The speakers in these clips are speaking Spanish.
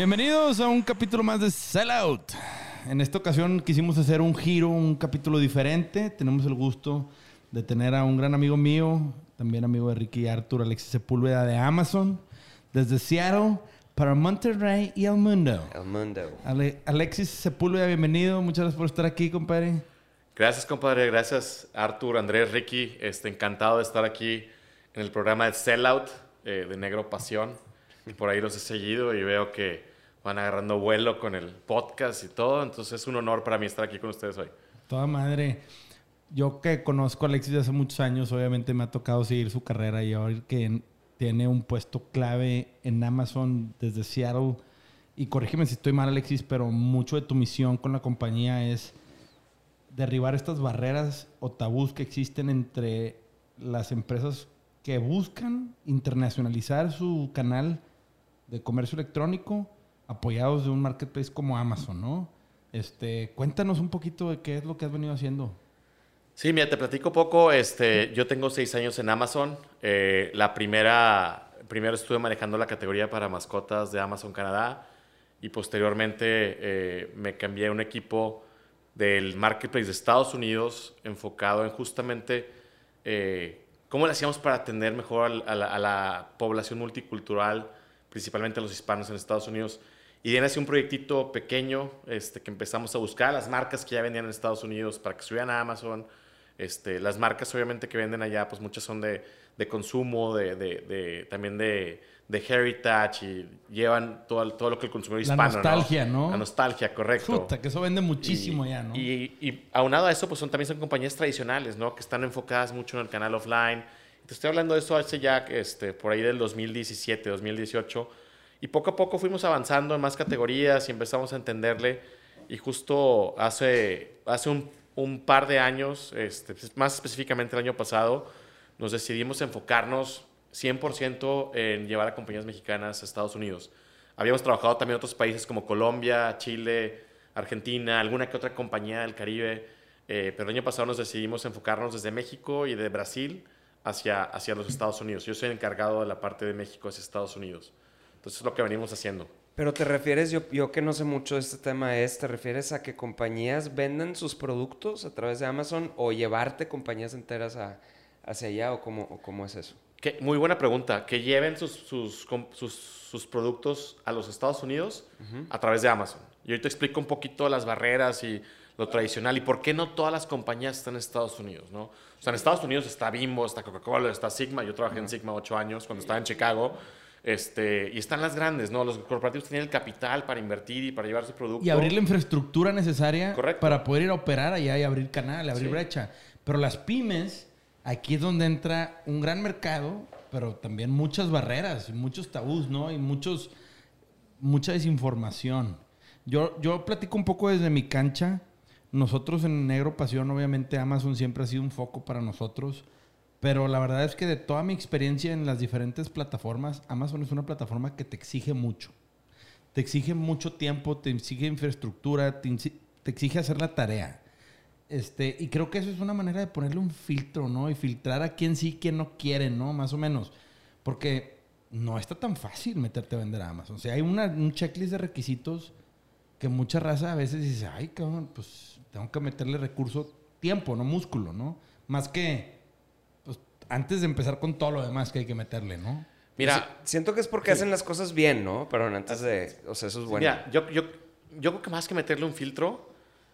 Bienvenidos a un capítulo más de Sellout. En esta ocasión quisimos hacer un giro, un capítulo diferente. Tenemos el gusto de tener a un gran amigo mío, también amigo de Ricky Arthur, Alexis Sepúlveda de Amazon, desde Seattle para Monterrey y el mundo. El mundo. Ale- Alexis Sepúlveda, bienvenido. Muchas gracias por estar aquí, compadre. Gracias, compadre. Gracias, Artur, Andrés, Ricky. Este, encantado de estar aquí en el programa de Sellout eh, de Negro Pasión. Y por ahí los he seguido y veo que van agarrando vuelo con el podcast y todo. Entonces es un honor para mí estar aquí con ustedes hoy. Toda madre. Yo que conozco a Alexis de hace muchos años, obviamente me ha tocado seguir su carrera y ahora que tiene un puesto clave en Amazon desde Seattle. Y corrígeme si estoy mal, Alexis, pero mucho de tu misión con la compañía es derribar estas barreras o tabús que existen entre las empresas que buscan internacionalizar su canal de comercio electrónico apoyados de un marketplace como Amazon, ¿no? Este, cuéntanos un poquito de qué es lo que has venido haciendo. Sí, mira, te platico poco. Este, yo tengo seis años en Amazon. Eh, la primera, primero estuve manejando la categoría para mascotas de Amazon Canadá y posteriormente eh, me cambié a un equipo del marketplace de Estados Unidos enfocado en justamente eh, cómo le hacíamos para atender mejor a la, a la población multicultural, principalmente a los hispanos en Estados Unidos. Y ahí nació un proyectito pequeño este, que empezamos a buscar las marcas que ya vendían en Estados Unidos para que subieran a Amazon. Este, las marcas obviamente que venden allá, pues muchas son de, de consumo, de, de- de- también de, de heritage y llevan todo, todo lo que el consumidor La hispano. nostalgia, ¿no? La nostalgia, correcto. Puta, que eso vende muchísimo Y- ya, ¿no? Y, y aunado a eso, pues son, también son compañías tradicionales, ¿no? Que están enfocadas mucho en el canal offline. Te estoy hablando de eso hace ya, este, por ahí del 2017, 2018. Y poco a poco fuimos avanzando en más categorías y empezamos a entenderle. Y justo hace, hace un, un par de años, este, más específicamente el año pasado, nos decidimos enfocarnos 100% en llevar a compañías mexicanas a Estados Unidos. Habíamos trabajado también en otros países como Colombia, Chile, Argentina, alguna que otra compañía del Caribe, eh, pero el año pasado nos decidimos enfocarnos desde México y de Brasil hacia, hacia los Estados Unidos. Yo soy encargado de la parte de México hacia Estados Unidos. Entonces es lo que venimos haciendo. Pero te refieres, yo, yo que no sé mucho de este tema es, ¿te refieres a que compañías vendan sus productos a través de Amazon o llevarte compañías enteras a- hacia allá o cómo, o cómo es eso? Que- muy buena pregunta. Que lleven sus, sus, sus, sus productos a los Estados Unidos a través de Amazon. Y hoy te explico un poquito las barreras y lo tradicional y por qué no todas las compañías están en Estados Unidos, ¿no? O sea, en Estados Unidos está Bimbo, está Coca-Cola, está Sigma. Yo trabajé en Sigma ocho años cuando estaba en Chicago. Este, y están las grandes, ¿no? Los corporativos tienen el capital para invertir y para llevar su producto. Y abrir la infraestructura necesaria Correcto. para poder ir a operar allá y abrir canal, abrir Sí. brecha. Pero las pymes, aquí es donde entra un gran mercado, pero también muchas barreras, muchos tabús, ¿no? Y muchos, mucha desinformación. Yo, yo platico un poco desde mi cancha. Nosotros en Negro Pasión, obviamente Amazon siempre ha sido un foco para nosotros. Pero la verdad es que de toda mi experiencia en las diferentes plataformas, Amazon es una plataforma que te exige mucho. Te exige mucho tiempo, te exige infraestructura, te, te exige hacer la tarea. Este, y creo que eso es una manera de ponerle un filtro, ¿no? Y filtrar a quién sí, quién no quiere, ¿no? Más o menos. Porque no está tan fácil meterte a vender a Amazon. O sea, hay una, un checklist de requisitos que mucha raza a veces dice, ay, cabrón, pues tengo que meterle recurso, tiempo, no músculo, ¿no? Más que, antes de empezar con todo lo demás que hay que meterle, ¿no? Mira, Siento que es porque hacen las cosas bien, ¿no? Pero antes de... O sea, eso es bueno. Mira, yo, yo, yo creo que más que meterle un filtro,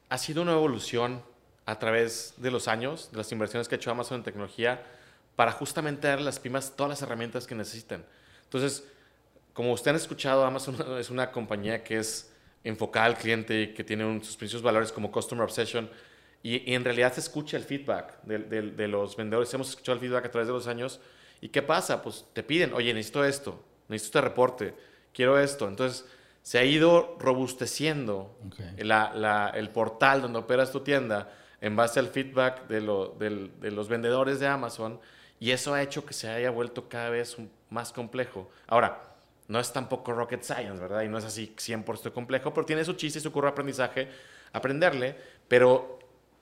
ha sido una evolución a través de los años, de las inversiones que ha hecho Amazon en tecnología, para justamente dar a las pymes todas las herramientas que necesitan. Entonces, como ustedes han escuchado, Amazon es una compañía que es enfocada al cliente y que tiene un- sus principios valores como Customer Obsession. Y, y en realidad se escucha el feedback de, de- de los vendedores. Hemos escuchado el feedback a través de los años. ¿Y qué pasa? Pues te piden, oye, necesito esto, necesito este reporte, quiero esto. Entonces, se ha ido robusteciendo Ok. la- la- el portal donde operas tu tienda en base al feedback de, lo- del- de los vendedores de Amazon y eso ha hecho que se haya vuelto cada vez más complejo. Ahora, no es tampoco rocket science, ¿verdad? Y no es así 100% complejo, pero tiene su chiste y su de aprendizaje aprenderle, pero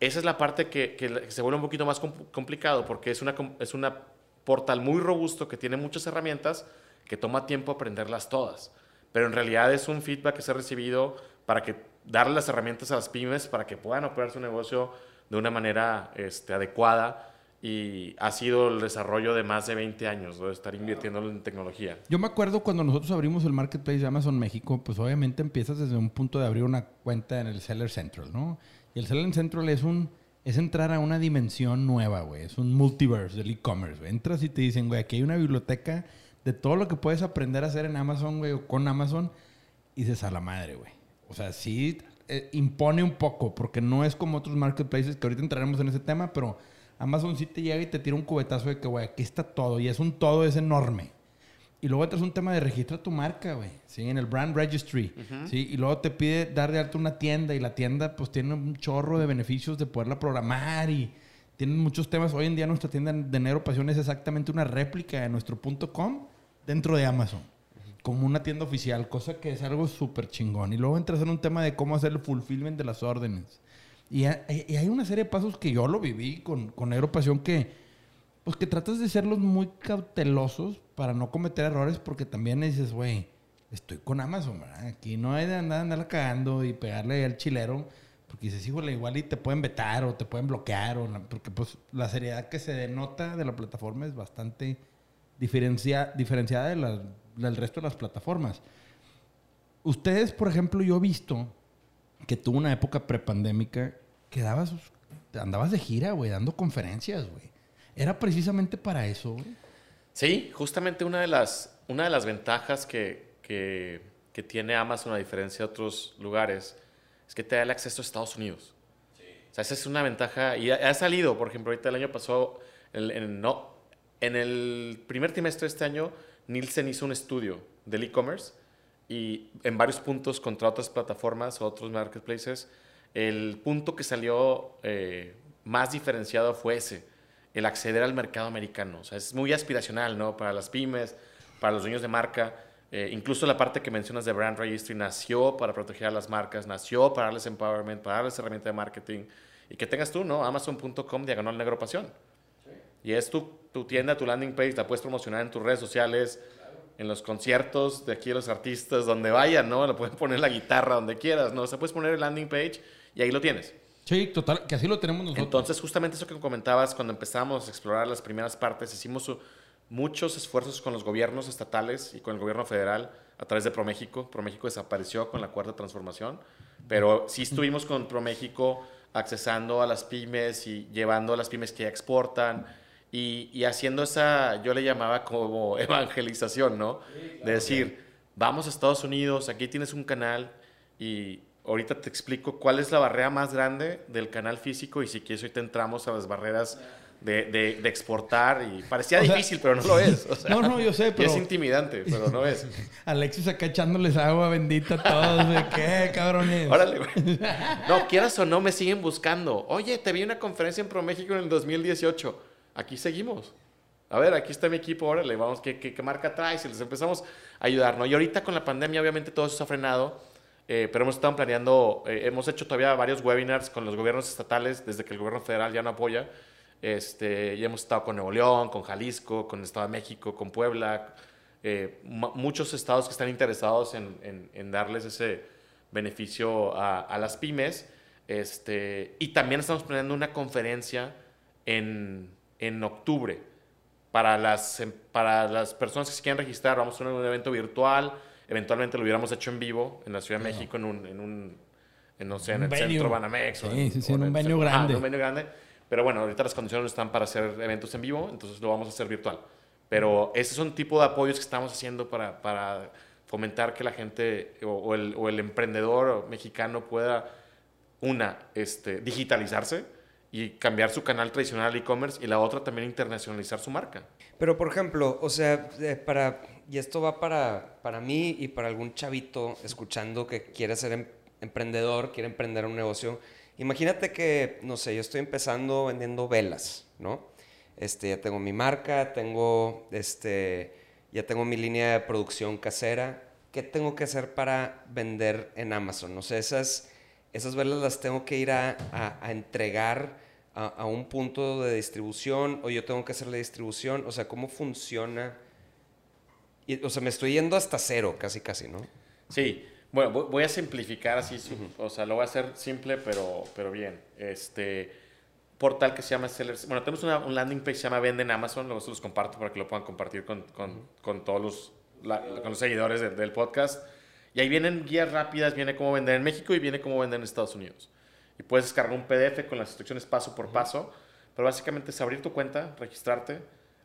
esa es la parte que, se vuelve un poquito más complicado porque es una, es una portal muy robusto que tiene muchas herramientas que toma tiempo aprenderlas todas. Pero en realidad es un feedback que se ha recibido para que darle las herramientas a las pymes para que puedan operar su negocio de una manera este, adecuada y ha sido el desarrollo de más de 20 años de estar invirtiendo en tecnología. Yo me acuerdo cuando nosotros abrimos el marketplace de Amazon México, pues obviamente empiezas desde un punto de abrir una cuenta en el Seller Central, ¿no? Y el Seller Central es un es entrar a una dimensión nueva, güey. Es un multiverse del e-commerce, Entras y te dicen, güey, aquí hay una biblioteca de todo lo que puedes aprender a hacer en Amazon, güey, o con Amazon. Y dices, a la madre, güey. O sea, sí eh, impone un poco, porque no es como otros marketplaces, que ahorita entraremos en ese tema, pero Amazon sí te llega y te tira un cubetazo de que, güey, aquí está todo. Y es un todo, es enorme. Y luego entras un tema de registra tu marca, güey. Sí, en el brand registry. Sí, y luego te pide dar de alta una tienda y la tienda pues tiene un chorro de beneficios de poderla programar y tienen muchos temas. Hoy en día nuestra tienda de Negro Pasión es exactamente una réplica de nuestro .com dentro de Amazon. Como una tienda oficial, cosa que es algo súper chingón. Y luego entras en un tema de cómo hacer el fulfillment de las órdenes. Y, hay una serie de pasos que yo lo viví con, con Negro Pasión que pues que tratas de serlos muy cautelosos para no cometer errores porque también dices, güey, estoy con Amazon, ¿verdad? Aquí no hay de andar, andarla cagando y pegarle al chilero porque dices, híjole, igual y te pueden vetar o te pueden bloquear o porque pues la seriedad que se denota de la plataforma es bastante diferencia, diferenciada del resto de las plataformas. Ustedes, por ejemplo, yo he visto que tuvo una época prepandémica que dabas, andabas de gira, güey, dando conferencias, güey. ¿Era precisamente para eso? Sí, justamente una de las, una de las ventajas que, que, que, tiene Amazon a diferencia de otros lugares es que te da el acceso a Estados Unidos. Sí. O sea, esa es una ventaja y ha, salido, por ejemplo, ahorita el año pasado, en, no, en el primer trimestre de este año, Nielsen hizo un estudio del e-commerce y en varios puntos contra otras plataformas o otros marketplaces, el punto que salió eh, más diferenciado fue ese el acceder al mercado americano. O sea, es muy aspiracional, ¿no? Para las pymes, para los dueños de marca. Eh, incluso la parte que mencionas de Brand Registry nació para proteger a las marcas, nació para darles empowerment, para darles herramienta de marketing. Y que tengas tú, ¿no? Amazon.com diagonal negro pasión. Y es tu, tu, tienda, tu landing page, la puedes promocionar en tus redes sociales, en los conciertos de aquí de los artistas, donde vayan, ¿no? Le pueden poner la guitarra donde quieras, ¿no? O sea, puedes poner el landing page y ahí lo tienes. Sí, total, que así lo tenemos nosotros. Entonces, justamente eso que comentabas, cuando empezamos a explorar las primeras partes, hicimos muchos esfuerzos con los gobiernos estatales y con el gobierno federal a través de ProMéxico. ProMéxico desapareció con la cuarta transformación, pero sí estuvimos con ProMéxico accesando a las pymes y llevando a las pymes que exportan y, y haciendo esa, yo le llamaba como evangelización, ¿no? de decir, vamos a Estados Unidos, aquí tienes un canal y ahorita te explico cuál es la barrera más grande del canal físico y si quieres ahorita entramos a las barreras de, de, exportar y parecía difícil, pero no lo es. no, no, yo sé, pero... es intimidante, pero no es. Alexis acá echándoles agua bendita a todos. ¿De qué, cabrones? Órale, güey. No, quieras o no, me siguen buscando. Oye, te vi una conferencia en ProMéxico en el 2018. Aquí seguimos. A ver, aquí está mi equipo, órale, vamos, ¿qué, qué, qué marca traes? Y les empezamos a ayudar, ¿no? Y ahorita con la pandemia, obviamente, todo eso se ha frenado eh, pero hemos estado planeando, eh, hemos hecho todavía varios webinars con los gobiernos estatales desde que el gobierno federal ya no apoya. Este, y hemos estado con Nuevo León, con Jalisco, con el Estado de México, con Puebla, eh, muchos estados que están interesados en, en, darles ese beneficio a, a, las pymes. Este, y también estamos planeando una conferencia en, en octubre para las, para las personas que se quieran registrar. Vamos a tener un evento virtual Eventualmente lo hubiéramos hecho en vivo en la Ciudad de México, en un, en un en, no sé, en el centro Banamex. Sí, en, sí, sí, en un venue grande. en un venue grande. Pero bueno, ahorita las condiciones están para hacer eventos en vivo, entonces lo vamos a hacer virtual. Pero ese es un tipo de apoyos que estamos haciendo para, para fomentar que la gente o, el, o el emprendedor mexicano pueda, una, este, digitalizarse y cambiar su canal tradicional e-commerce y la otra también internacionalizar su marca. Pero, por ejemplo, o sea, eh, para y esto va para, para mí y para algún chavito escuchando que quiere ser em, emprendedor, quiere emprender un negocio. Imagínate que, no sé, yo estoy empezando vendiendo velas, ¿no? Este, ya tengo mi marca, tengo, este, ya tengo mi línea de producción casera. ¿Qué tengo que hacer para vender en Amazon? No sé, esas, esas velas las tengo que ir a, a- entregar a, a un punto de distribución o yo tengo que hacer la distribución. O sea, ¿cómo funciona? Y, o sea, me estoy yendo hasta cero, casi, casi, ¿no? Sí, bueno, vo- voy a simplificar así, su- o sea, lo voy a hacer simple, pero, pero bien. Este portal que se llama Sellers, bueno, tenemos una, un landing page que se llama Vende en Amazon, luego se los comparto para que lo puedan compartir con, con, con todos los, la- con los seguidores de- del podcast. Y ahí vienen guías rápidas, viene cómo vender en México y viene cómo vender en Estados Unidos. Y puedes descargar un PDF con las instrucciones paso por paso, pero básicamente es abrir tu cuenta, registrarte,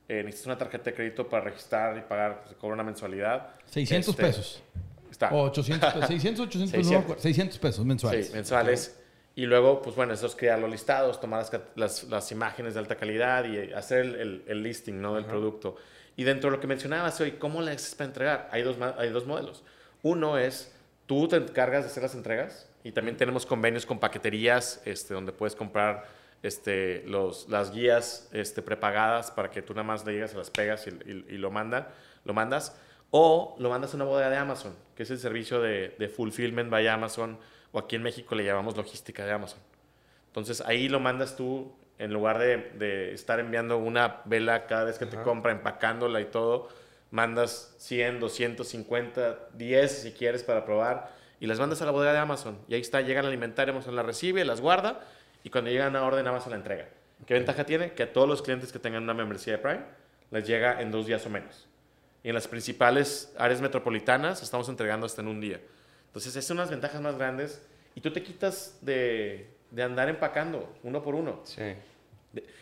eh, necesitas una tarjeta de crédito para registrar y pagar, se cobra una mensualidad. 600 Este, pesos. Está. O 800 pesos. 600, 800 pesos. no me 600. acuerdo. 600 pesos mensuales. Sí, mensuales. Y luego, pues bueno, eso es crear los listados, tomar las, las, las imágenes de alta calidad y hacer el, el- el listing ¿no? del producto. Y dentro de lo que mencionabas hoy, ¿cómo le haces para entregar? Hay dos, hay dos modelos. Uno es, tú te encargas de hacer las entregas y también tenemos convenios con paqueterías este, donde puedes comprar este, los, las guías este, prepagadas para que tú nada más le llegas, se las pegas y, y- y lo, mandan, lo mandas. O lo mandas a una bodega de Amazon, que es el servicio de, de fulfillment by Amazon, o aquí en México le llamamos logística de Amazon. Entonces ahí lo mandas tú, en lugar de, de estar enviando una vela cada vez que te compra, empacándola y todo, mandas 100, 250, 10 si quieres para probar, y las mandas a la bodega de Amazon. Y ahí está, llega al alimentario, Amazon la recibe, las guarda, y cuando llega una orden, Amazon la entrega. ¿Qué ventaja tiene? Que a todos los clientes que tengan una membresía de Prime, les llega en dos días o menos. Y en las principales áreas metropolitanas estamos entregando hasta en un día. Entonces, esas son las ventajas más grandes. Y tú te quitas de, de andar empacando uno por uno. Sí.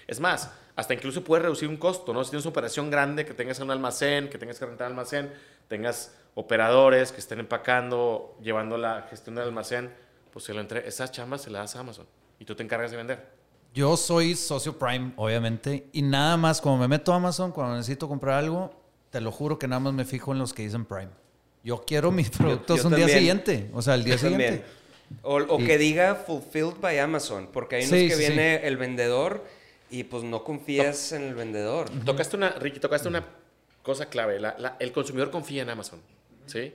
Es más, hasta incluso puedes reducir un costo, ¿no? Si tienes una operación grande, que tengas un almacén, que tengas que rentar almacén, tengas operadores que estén empacando, llevando la gestión del almacén, pues se lo entre esas chambas se las das a Amazon y tú te encargas de vender. Yo soy socio Prime, obviamente, y nada más, como me meto a Amazon, cuando necesito comprar algo, te lo juro que nada más me fijo en los que dicen Prime. Yo quiero mis productos yo un día siguiente, o sea, el día Yo también. siguiente. O, o Y- que diga fulfilled by Amazon, porque hay unos Sí, que sí. viene el vendedor y pues no confías en el vendedor. Tocaste una, Ricky, tocaste una cosa clave. La- la- el consumidor confía en Amazon, ¿sí?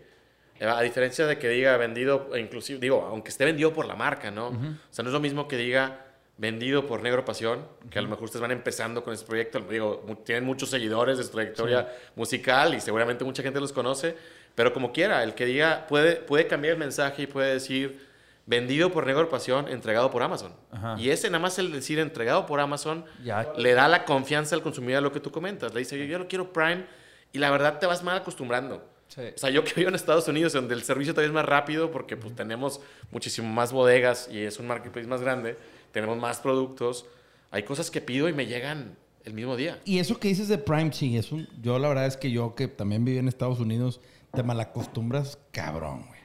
Eh, A diferencia de que diga vendido, inclusive, digo, aunque esté vendido por la marca, ¿no? O sea, no es lo mismo que diga vendido por Negro Pasión, que a lo mejor ustedes van empezando con este proyecto. Digo, tienen muchos seguidores de su trayectoria musical y seguramente mucha gente los conoce, pero como quiera, el que diga puede, puede cambiar el mensaje y puede decir vendido por Negro Pasión, entregado por Amazon. Ajá. Y ese nada más el decir entregado por Amazon Ya. le da la confianza al consumidor a lo que tú comentas. Le dice, yo, yo lo quiero Prime y la verdad te vas mal acostumbrando. Sí. O sea, yo que vivo en Estados Unidos, donde el servicio todavía es más rápido porque pues, tenemos muchísimo más bodegas y es un marketplace más grande, tenemos más productos, hay cosas que pido y me llegan el mismo día. Y eso que dices de Prime, sí, es un, yo la verdad es que yo que también viví en Estados Unidos, te malacostumbras cabrón, güey.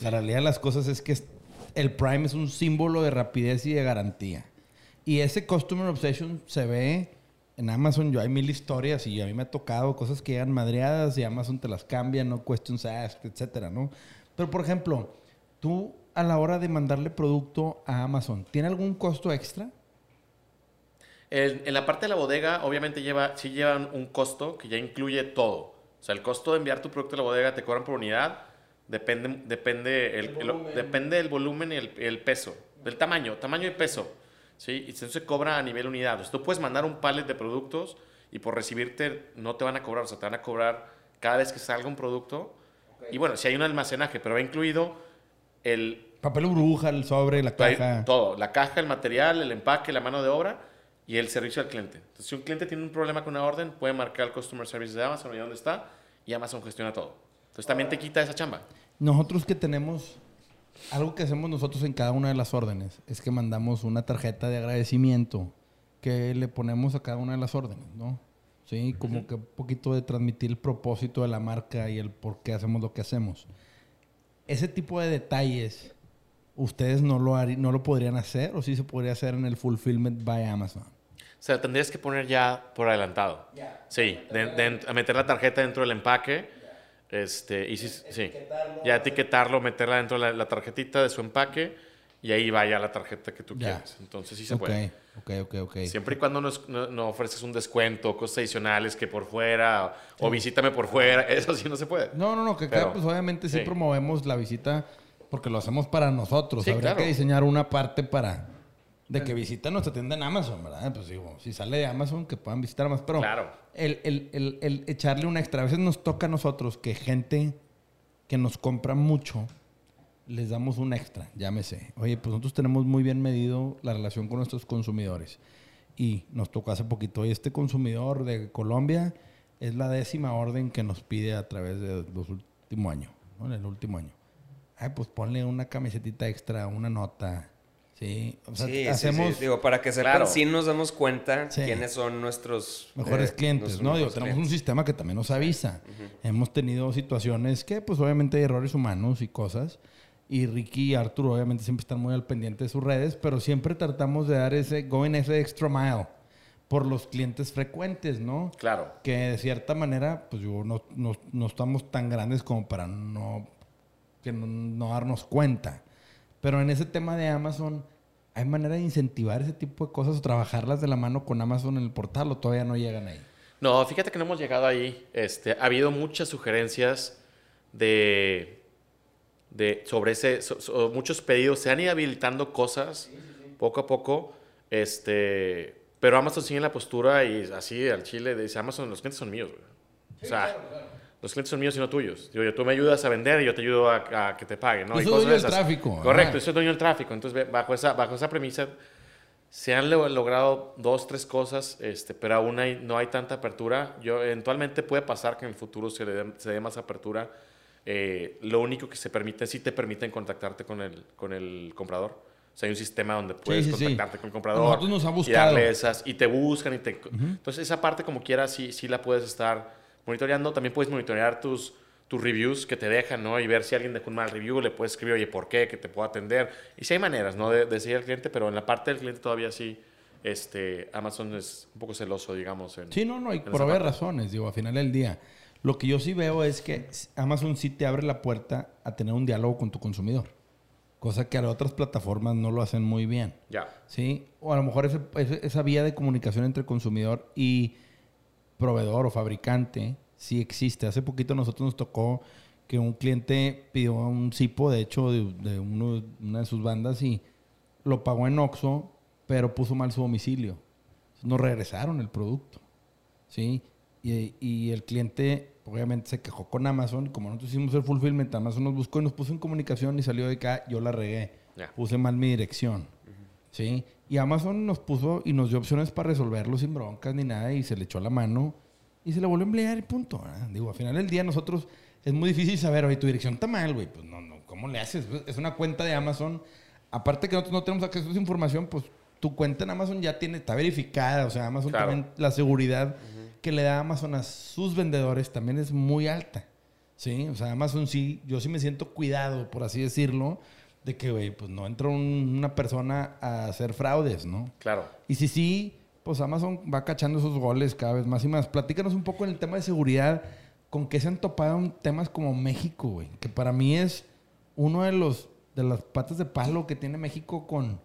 La realidad de las cosas es que el Prime es un símbolo de rapidez y de garantía. Y ese Customer Obsession se ve en Amazon. Yo hay mil historias y a mí me ha tocado cosas que llegan madreadas y Amazon te las cambia, no questions asked, etcétera, ¿no? Pero, por ejemplo, tú a la hora de mandarle producto a Amazon, ¿tiene algún costo extra? En, en la parte de la bodega, obviamente, lleva, sí llevan un costo que ya incluye todo. O sea, el costo de enviar tu producto a la bodega te cobran por unidad, depende, depende, el, el- depende del volumen y el, el peso, del tamaño, tamaño y peso. ¿Sí? Y eso se cobra a nivel unidad. O sea, tú puedes mandar un pallet de productos y por recibirte no te van a cobrar, o sea, te van a cobrar cada vez que salga un producto. Y bueno, si hay un almacenaje, pero va incluido el, Papel burbuja, el sobre, la caja. Todo, la caja, el material, el empaque, la mano de obra y el servicio al cliente. Entonces, si un cliente tiene un problema con una orden, puede marcar el Customer Service de Amazon y dónde está y Amazon gestiona todo. Entonces, también te quita esa chamba. Nosotros que tenemos, algo que hacemos nosotros en cada una de las órdenes, es que mandamos una tarjeta de agradecimiento que le ponemos a cada una de las órdenes, ¿no? Sí, como que un poquito de transmitir el propósito de la marca y el por qué hacemos lo que hacemos. Ese tipo de detalles, ¿ustedes no lo, harí- no lo podrían hacer o sí se podría hacer en el Fulfillment by Amazon? O sea, tendrías que poner ya por adelantado. Sí, de- de- a meter la tarjeta dentro del empaque. Este, y sí, sí. Ya etiquetarlo, meterla dentro de la, la tarjetita de su empaque y ahí vaya la tarjeta que tú Ya. quieres. Entonces sí se Ok, puede. ok, ok, ok. Siempre y cuando no, no- no ofreces un descuento, cosas adicionales que por fuera, o visítame por fuera, eso sí no se puede. No, no, no, que acá pues obviamente sí, sí. promovemos la visita porque lo hacemos para nosotros. Sí, Habría claro. que diseñar una parte para de que visiten nuestra tienda en Amazon, ¿verdad? Pues digo, si sale de Amazon, que puedan visitar más. Pero Claro. El, el- el- el echarle una extra. A veces nos toca a nosotros que gente que nos compra mucho, les damos un extra, llámese. Oye, pues nosotros tenemos muy bien medido la relación con nuestros consumidores. Y nos tocó hace poquito, oye, este consumidor de Colombia es la décima orden que nos pide a través de los últimos años. En el último año. Ay, pues ponle una camisetita extra, una nota. Sí, o sea, Sí, sí, hacemos sí. Digo, para que sepan, Claro. sí nos damos cuenta Sí. quiénes son nuestros mejores eh, clientes, ¿no? Digo, tenemos un clientes. sistema que también nos avisa. Hemos tenido situaciones que, pues, obviamente hay errores humanos y cosas. Y Ricky y Arthur, obviamente, siempre están muy al pendiente de sus redes, pero siempre tratamos de dar ese, going ese extra mile por los clientes frecuentes, ¿no? Claro. Que de cierta manera, pues, yo no, no, no estamos tan grandes como para no, que no, no darnos cuenta. Pero en ese tema de Amazon, ¿hay manera de incentivar ese tipo de cosas o trabajarlas de la mano con Amazon en el portal o todavía no llegan ahí? No, fíjate que no hemos llegado ahí. Este, ha habido muchas sugerencias de, de sobre ese, so- so- muchos pedidos. Se han ido habilitando cosas poco a poco. Este, pero Amazon sigue en la postura y así al chile dice Amazon, los clientes son míos. güey". o sea, los clientes son míos y no tuyos. Digo, yo, tú me ayudas a vender y yo te ayudo a, a que te paguen. ¿no? Yo Y soy dueño de del tráfico, Correcto, yo soy dueño del tráfico. Entonces, bajo esa, bajo esa premisa, se han lo- logrado dos, tres cosas, este, pero aún hay- no hay tanta apertura. Yo, eventualmente puede pasar que en el futuro se le dé, se dé más apertura. Eh, lo único que se permite, sí te permiten contactarte con el, con el comprador. O sea, hay un sistema donde puedes sí, sí. contactarte con el comprador. nos Y darle esas, y te buscan y te... Entonces, esa parte como quieras, sí, sí la puedes estar monitoreando. También puedes monitorear tus, tus reviews que te dejan, ¿no? Y ver si alguien dejó un mal review, le puedes escribir, oye, ¿por qué? Que te puedo atender. Y si hay maneras, ¿no? De, de seguir al cliente, pero en la parte del cliente todavía sí, este, Amazon es un poco celoso, digamos. En, Sí, no, no, y por parte. razones, digo, al final del día. Lo que yo sí veo es que Amazon sí te abre la puerta a tener un diálogo con tu consumidor. Cosa que a otras plataformas no lo hacen muy bien. Ya. ¿sí? O a lo mejor ese- esa vía de comunicación entre consumidor y proveedor o fabricante sí existe. Hace poquito a nosotros nos tocó que un cliente pidió un cipo, de hecho, de, de uno- una de sus bandas y lo pagó en Oxxo, pero puso mal su domicilio. Nos regresaron el producto, ¿sí? Y, y el cliente obviamente se quejó con Amazon. Como nosotros hicimos el fulfillment, Amazon nos buscó y nos puso en comunicación y salió de acá, yo la regué. Puse mal mi dirección. ¿Sí? Y Amazon nos puso y nos dio opciones para resolverlo sin broncas ni nada y se le echó la mano y se le volvió a emplear y punto. ¿verdad? Digo, al final del día nosotros es muy difícil saber, oye, tu dirección está mal, güey. Pues no, no, ¿cómo le haces? Es una cuenta de Amazon. Aparte que nosotros no tenemos acceso a esa información, pues tu cuenta en Amazon ya tiene, está verificada. O sea, Amazon Claro. también, la seguridad que le da Amazon a sus vendedores también es muy alta. Sí, o sea, Amazon sí, yo sí me siento cuidado, por así decirlo, de que, güey, pues no entra un- una persona a hacer fraudes, ¿no? Claro. Y si sí, pues Amazon va cachando esos goles cada vez más y más. Platícanos un poco en el tema de seguridad, con qué se han topado en temas como México, güey, que para mí es uno de los de las patas de palo que tiene México con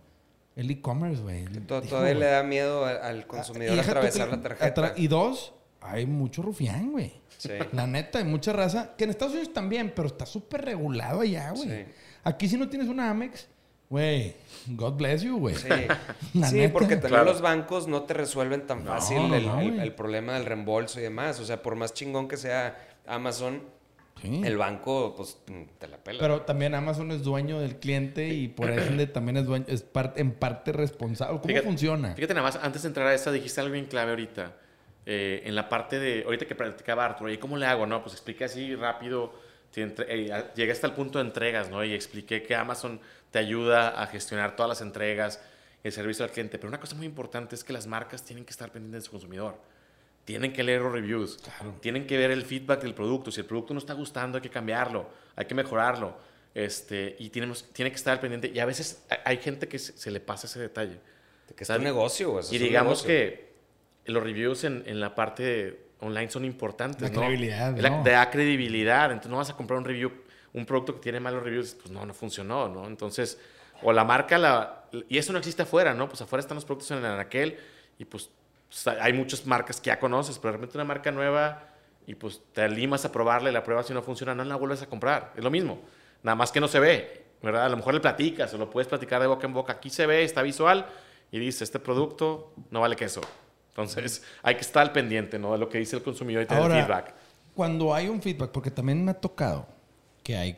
el e-commerce, güey. Todavía le da miedo al consumidor tú atravesar que- la tarjeta. atra- y dos, hay mucho rufián, güey. Sí. La neta, hay mucha raza, que en Estados Unidos también, pero está súper regulado allá, güey. Sí. Aquí si no tienes una Amex, güey, God bless you, güey. Sí, La Sí, neta. porque también Claro. los bancos no te resuelven tan No, fácil no, el, no, el- güey. el problema del reembolso y demás. O sea, por más chingón que sea Amazon, Sí. el banco, pues, te la pela. Pero también Amazon es dueño del cliente y por ende también es dueño, es parte, en parte responsable. ¿Cómo Fíjate- funciona? Fíjate nada más, antes de entrar a esa, dijiste algo bien clave ahorita. Eh, en la parte de, ahorita que practicaba Arturo, ¿y cómo le hago? No, pues expliqué así rápido. entre- eh, llegué hasta el punto de entregas, ¿no? Y expliqué que Amazon te ayuda a gestionar todas las entregas, el servicio al cliente. Pero una cosa muy importante es que las marcas tienen que estar pendientes de su consumidor. Tienen que leer los reviews. Tienen que ver el feedback del producto. Si el producto no está gustando, hay que cambiarlo. Hay que mejorarlo. Este, y tenemos, tiene que estar al pendiente. Y a veces hay- gente que se, se le pasa ese detalle. que es un negocio, güey. Y digamos negocio. que los reviews en, en la parte online son importantes, La ¿no? credibilidad, La- ¿no? Te da credibilidad. Entonces no vas a comprar un review, un producto que tiene malos reviews, pues no, no funcionó, ¿no? Entonces, O la marca, la, y eso no existe afuera, ¿no? Pues afuera están los productos en el anaquel y pues, pues hay muchas marcas que ya conoces, pero de repente una marca nueva y pues te animas a probarla y la pruebas y no funciona, no la vuelves a comprar. Es lo mismo. Nada más que no se ve, ¿verdad? A lo mejor le platicas o lo puedes platicar de boca en boca. Aquí se ve, está visual y dice, este producto no vale queso. Entonces, hay que estar al pendiente, ¿no? De lo que dice el consumidor y tener Ahora, feedback. Cuando hay un feedback, porque también me ha tocado que hay,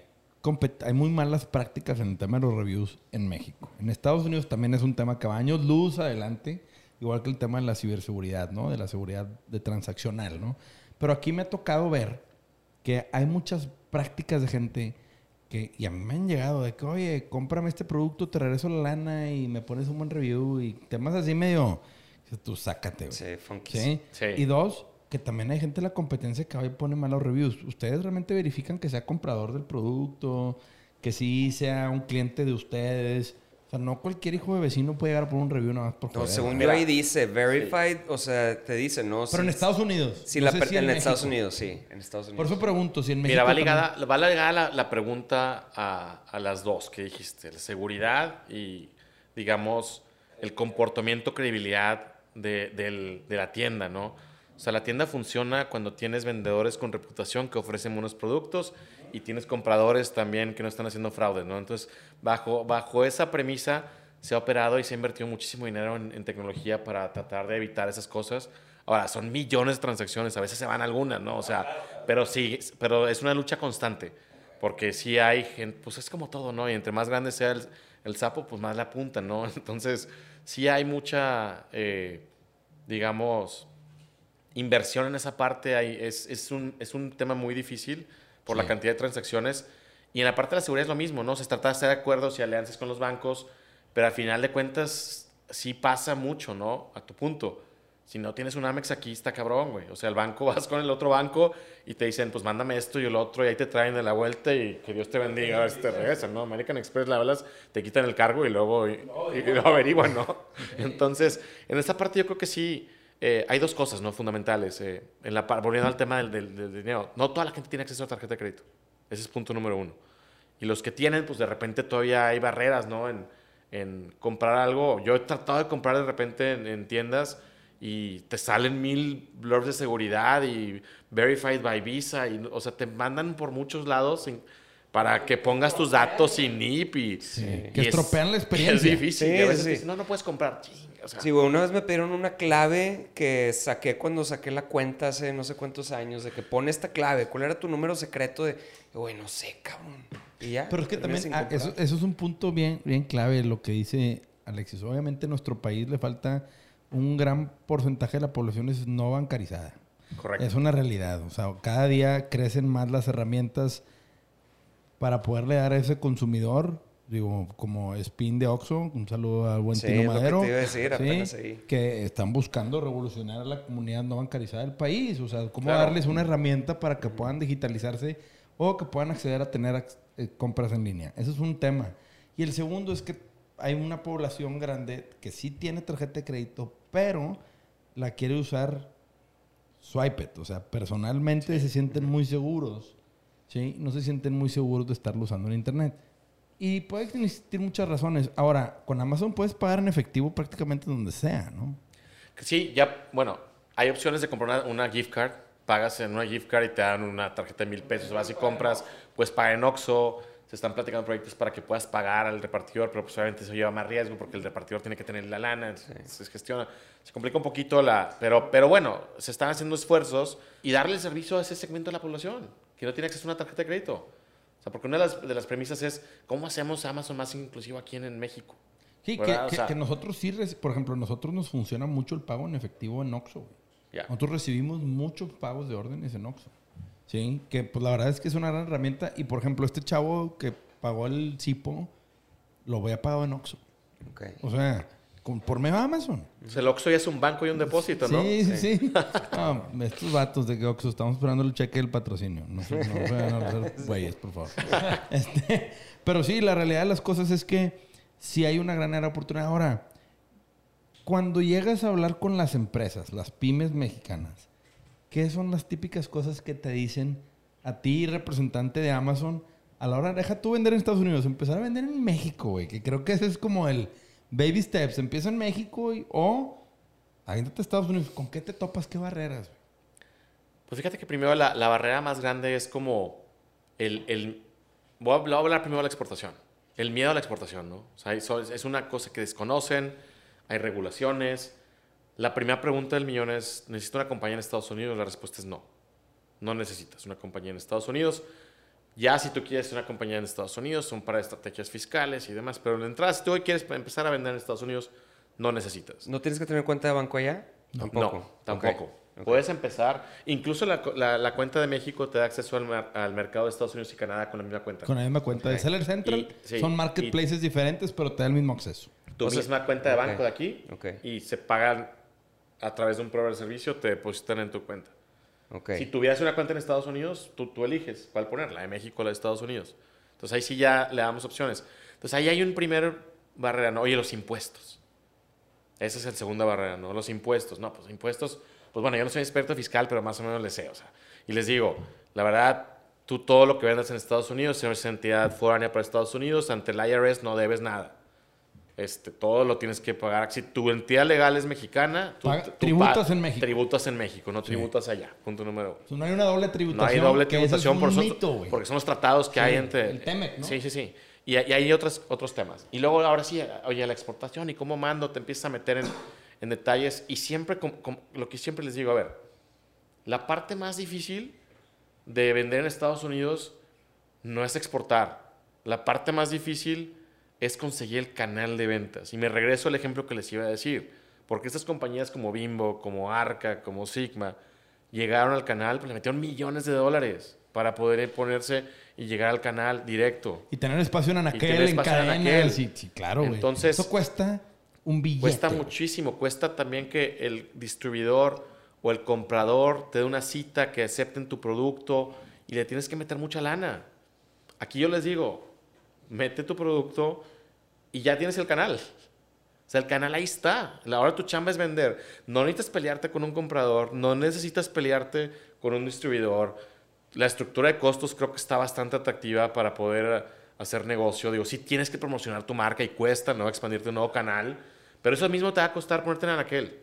hay muy malas prácticas en el tema de los reviews en México. En Estados Unidos también es un tema que va años luz adelante, igual que el tema de la ciberseguridad, ¿no? De la seguridad de transaccional, ¿no? Pero aquí me ha tocado ver que hay muchas prácticas de gente que, y a mí me han llegado de que, oye, cómprame este producto, te regreso la lana y me pones un buen review y temas así medio, tú sácate, güey. Sí, funky. ¿Sí? Sí. Y dos, que también hay gente en la competencia que va y pone malos reviews. ¿Ustedes realmente verifican que sea comprador del producto? Que sí sea un cliente de ustedes. O sea, no cualquier hijo de vecino puede llegar a poner un review nada más por No, según yo ahí dice verified, o sea, te dice, ¿no? Pero en Estados Unidos. si No la sé per- si en. Estados Unidos, sí, en Estados Por Unidos. eso pregunto si en México. Mira, va también- ligada, va ligada la, la pregunta a, a las dos que dijiste, la seguridad y, digamos, el comportamiento, credibilidad de, del- de la tienda, ¿no? O sea, la tienda funciona cuando tienes vendedores con reputación que ofrecen buenos productos y tienes compradores también que no están haciendo fraudes, ¿no? Entonces, bajo, bajo esa premisa se ha operado y se ha invertido muchísimo dinero en, en tecnología para tratar de evitar esas cosas. Ahora, son millones de transacciones, a veces se van algunas, ¿no? O sea, pero sí, pero es una lucha constante, porque sí hay gente, pues es como todo, ¿no? Y entre más grande sea el, el sapo, pues más la apuntan, ¿no? Entonces, sí hay mucha, eh, digamos, inversión en esa parte. Hay, es, es, un, es un tema muy difícil por la cantidad de transacciones. Y en la parte de la seguridad es lo mismo, ¿no? Se trata de hacer acuerdos y alianzas con los bancos, pero al final de cuentas sí pasa mucho, ¿no? A tu punto. Si no tienes un Amex aquí, está cabrón, güey. O sea, el banco, vas con el otro banco y te dicen, pues mándame esto y el otro, y ahí te traen de la vuelta y que Dios te bendiga, a ver si te regresan, ¿no? American Express, la hablas, te quitan el cargo y luego y, y lo averiguan, ¿no? Entonces, en esta parte yo creo que sí, eh, hay dos cosas, ¿no? Fundamentales. eh, en la, volviendo al tema del, del- del dinero, no toda la gente tiene acceso a tarjeta de crédito. Ese es punto número uno. Y los que tienen, pues de repente todavía hay barreras, ¿no? En, en comprar algo. Yo he tratado de comprar de repente en, en tiendas y te salen mil blurbs de seguridad y verified by Visa. Y, o sea, te mandan por muchos lados sin- para que pongas tus datos sin NIP y... que y es- estropean la Es experiencia. difícil. Sí, y a veces sí, te sí. dicen, no, no puedes comprar. O sea, Sí, güey, una vez me pidieron una clave que saqué cuando saqué la cuenta hace no sé cuántos años, de que pone esta clave, ¿cuál era tu número secreto? De, güey, no sé, cabrón. Y ya. Pero es que también ah, eso, eso es un punto bien, bien clave lo que dice Alexis. Obviamente a nuestro país le falta un gran porcentaje de la población es no bancarizada. correcto. Es una realidad. O sea, cada día crecen más las herramientas para poderle dar a ese consumidor, digo, como Spin de Oxxo, un saludo al buen Sí, Tino lo que Madero. te iba a decir, ¿sí? apenas ahí. Que están buscando revolucionar a la comunidad no bancarizada del país. O sea, cómo Claro. darles una herramienta para que puedan digitalizarse o que puedan acceder a tener eh, compras en línea. Ese es un tema. Y el segundo es que hay una población grande que sí tiene tarjeta de crédito, pero la quiere usar swipe it. O sea, personalmente se sienten muy seguros. ¿sí? No se sienten muy seguros de estarlo usando en internet. Y puede existir muchas razones. Ahora, con Amazon puedes pagar en efectivo prácticamente donde sea, ¿no? Sí, ya, bueno, hay opciones de comprar una, una gift card. Pagas en una gift card y te dan una tarjeta de mil pesos. Vas y compras, puedes pagar en Oxxo. Se están platicando proyectos para que puedas pagar al repartidor, pero pues obviamente eso lleva más riesgo porque el repartidor tiene que tener la lana, se gestiona. Se complica un poquito la... Pero, pero bueno, se están haciendo esfuerzos y darle el servicio a ese segmento de la población que no tiene acceso a una tarjeta de crédito. O sea, porque una de las, de las premisas es cómo hacemos Amazon más inclusivo aquí en, en México. Sí, que, sea- que nosotros sí, por ejemplo, nosotros nos funciona mucho el pago en efectivo en Oxxo. Ya. Nosotros recibimos muchos pagos de órdenes en Oxxo. Sí, que pues la verdad es que es una gran herramienta. Y por ejemplo, este chavo que pagó el CIPO, lo había pagado en Oxxo. Ok. O sea, con- por medio de Amazon. O sea, el Oxxo ya es un banco y un depósito, ¿no? Sí, sí, sí. No, estos vatos de que Oxxo, estamos esperando el cheque del patrocinio. No, se- no, se vayan a hacer güeyes, por favor. Este, pero sí, la realidad de las cosas es que sí hay una gran oportunidad. Ahora, cuando llegas a hablar con las empresas, las pymes mexicanas, ¿qué son las típicas cosas que te dicen a ti, representante de Amazon, a la hora, deja tú vender en Estados Unidos, empezar a vender en México, güey. Que creo que ese es como el baby steps. Empieza en México y, o aviéntate a Estados Unidos. ¿Con qué te topas? ¿Qué barreras? Pues fíjate que primero la, la barrera más grande es como el... el voy, a, voy a hablar primero de la exportación. El miedo a la exportación, ¿no? O sea, es una cosa que desconocen, hay regulaciones. La primera pregunta del millón es, ¿necesito una compañía en Estados Unidos? La respuesta es no. No necesitas una compañía en Estados Unidos. Ya si tú quieres una compañía en Estados Unidos, son para estrategias fiscales y demás. Pero en la entrada, si tú hoy quieres empezar a vender en Estados Unidos, no necesitas. ¿No tienes que tener cuenta de banco allá? No, tampoco. Ok, ok. Puedes empezar. Incluso la, la- la cuenta de México te da acceso al, mer- al mercado de Estados Unidos y Canadá con la misma cuenta. Con la misma cuenta de Ok. Seller Central. Y- sí, son marketplaces diferentes, pero te da el mismo acceso. Tú haces una cuenta de banco de aquí y se pagan a través de un proveedor de servicio, te depositan en tu cuenta. Ok. Si tuvieras una cuenta en Estados Unidos, tú, tú eliges cuál poner, la de México o la de Estados Unidos. Entonces ahí sí ya le damos opciones. Entonces ahí hay un primer barrera, ¿no? Oye, los impuestos. Esa es la segunda barrera, ¿no? Los impuestos. No, pues impuestos, pues bueno, yo no soy experto fiscal, pero más o menos le sé, o sea. Y les digo, la verdad, tú todo lo que vendas en Estados Unidos, si eres entidad foránea para Estados Unidos, ante el IRS no debes nada. Este, todo lo tienes que pagar. Si tu entidad legal es mexicana, tú, Paga- tú tributas en México. Tributas en México, no tributas allá. Punto número uno. O sea, no hay una doble tributación. No hay doble tributación es por mito, porque son los tratados que Sí, hay entre... el TEMEC, ¿no? Sí, sí, sí. Y, y hay otros, otros temas. Y luego, ahora sí, oye, la exportación y cómo mando, te empiezas a meter en, en detalles. Y siempre, com- com- lo que siempre les digo, a ver, la parte más difícil de vender en Estados Unidos no es exportar. La parte más difícil es conseguir el canal de ventas. Y me regreso al ejemplo que les iba a decir. Porque estas compañías como Bimbo, como Arca, como Sigma, llegaron al canal, pues le metieron millones de dólares para poder ponerse y llegar al canal directo. Y tener espacio en Anaquel, en. Anaquel. Sí, sí, claro, güey. Entonces- Eso cuesta un billete. Cuesta muchísimo, cuesta también que el distribuidor o el comprador te dé una cita, que acepten tu producto y le tienes que meter mucha lana. Aquí yo les digo, mete tu producto y ya tienes el canal. O sea, el canal ahí está. La hora de tu chamba es vender. No necesitas pelearte con un comprador, no necesitas pelearte con un distribuidor. La estructura de costos creo que está bastante atractiva para poder hacer negocio. Digo, sí tienes que promocionar tu marca y cuesta, ¿no? Expandirte un nuevo canal. Pero eso mismo te va a costar ponerte en aquel.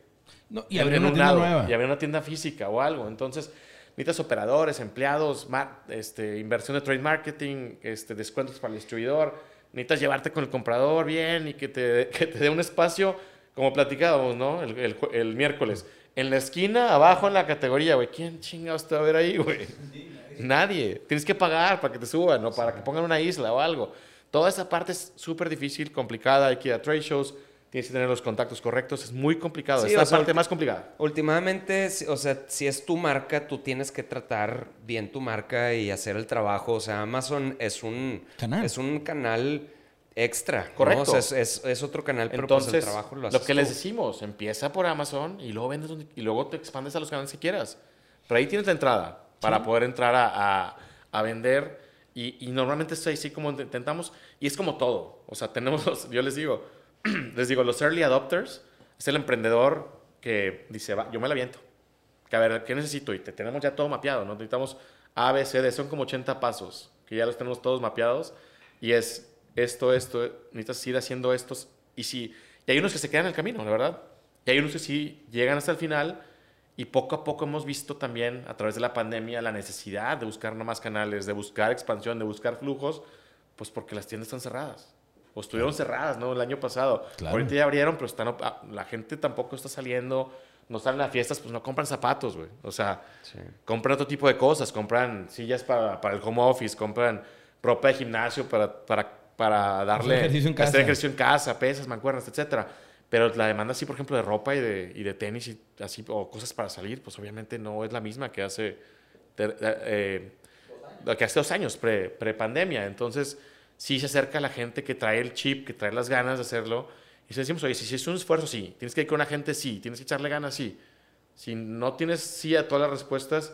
No, y abrir una un tienda nueva. Y abrir una tienda física o algo. Entonces, necesitas operadores, empleados, este, inversión de trade marketing, este, descuentos para el distribuidor. Necesitas llevarte con el comprador bien y que te, que te dé un espacio, como platicábamos, ¿no? El, el miércoles. En la esquina, abajo en la categoría, güey. ¿Quién chingados te va a ver ahí, güey? Nadie. Tienes que pagar para que te suban o para que pongan una isla o algo. Toda esa parte es súper difícil, complicada. Hay que ir a trade shows, tienes que tener los contactos correctos. Es muy complicado. Sí, es la sea, parte más complicada. Últimamente, o sea, si es tu marca, tú tienes que tratar bien tu marca y hacer el trabajo. O sea, Amazon es un Canal. es un canal extra. ¿no? Correcto. O sea, es, es- es otro canal, pero pues Entonces, el trabajo lo lo, haces que les tú. decimos, empieza por Amazon y luego vendes donde- y luego te expandes a los canales que quieras. Pero ahí tienes la entrada para poder entrar a, a- a vender. Y, y normalmente es así como intentamos. Y es como todo. O sea, tenemos, yo les digo, les digo, los early adopters es el emprendedor que dice, va, yo me la viento. Que a ver, ¿qué necesito? Y te tenemos ya todo mapeado, ¿no? Necesitamos A, B, C, D, son como 80 pasos, que ya los tenemos todos mapeados. Y es esto, esto, necesitas ir haciendo estos. Y si, y hay unos que se quedan en el camino, la verdad. Y hay unos que sí llegan hasta el final. Y poco a poco hemos visto también, a través de la pandemia, la necesidad de buscar más canales, de buscar expansión, de buscar flujos, pues porque las tiendas están cerradas. O estuvieron cerradas, ¿no? El año pasado. Claro. Ahorita ya abrieron, pero están, ah, la gente tampoco está saliendo, no salen a fiestas, pues no compran zapatos, güey. O sea, Sí. compran otro tipo de cosas, compran sillas para, para el home office, compran ropa de gimnasio para, para, para darle... ejercicio en hacer casa. ejercicio en casa, pesas, mancuernas, etcétera. Pero la demanda, sí, por ejemplo, de ropa y de, y de tenis y así, o cosas para salir, pues obviamente no es la misma que hace, de- eh, que hace dos años, pre, pre-pandemia. Entonces, sí se acerca la gente que trae el chip, que trae las ganas de hacerlo. Y se decimos, oye, si, si es un esfuerzo, sí. Tienes que ir con una gente, sí. Tienes que echarle ganas, sí. Si no tienes sí a todas las respuestas,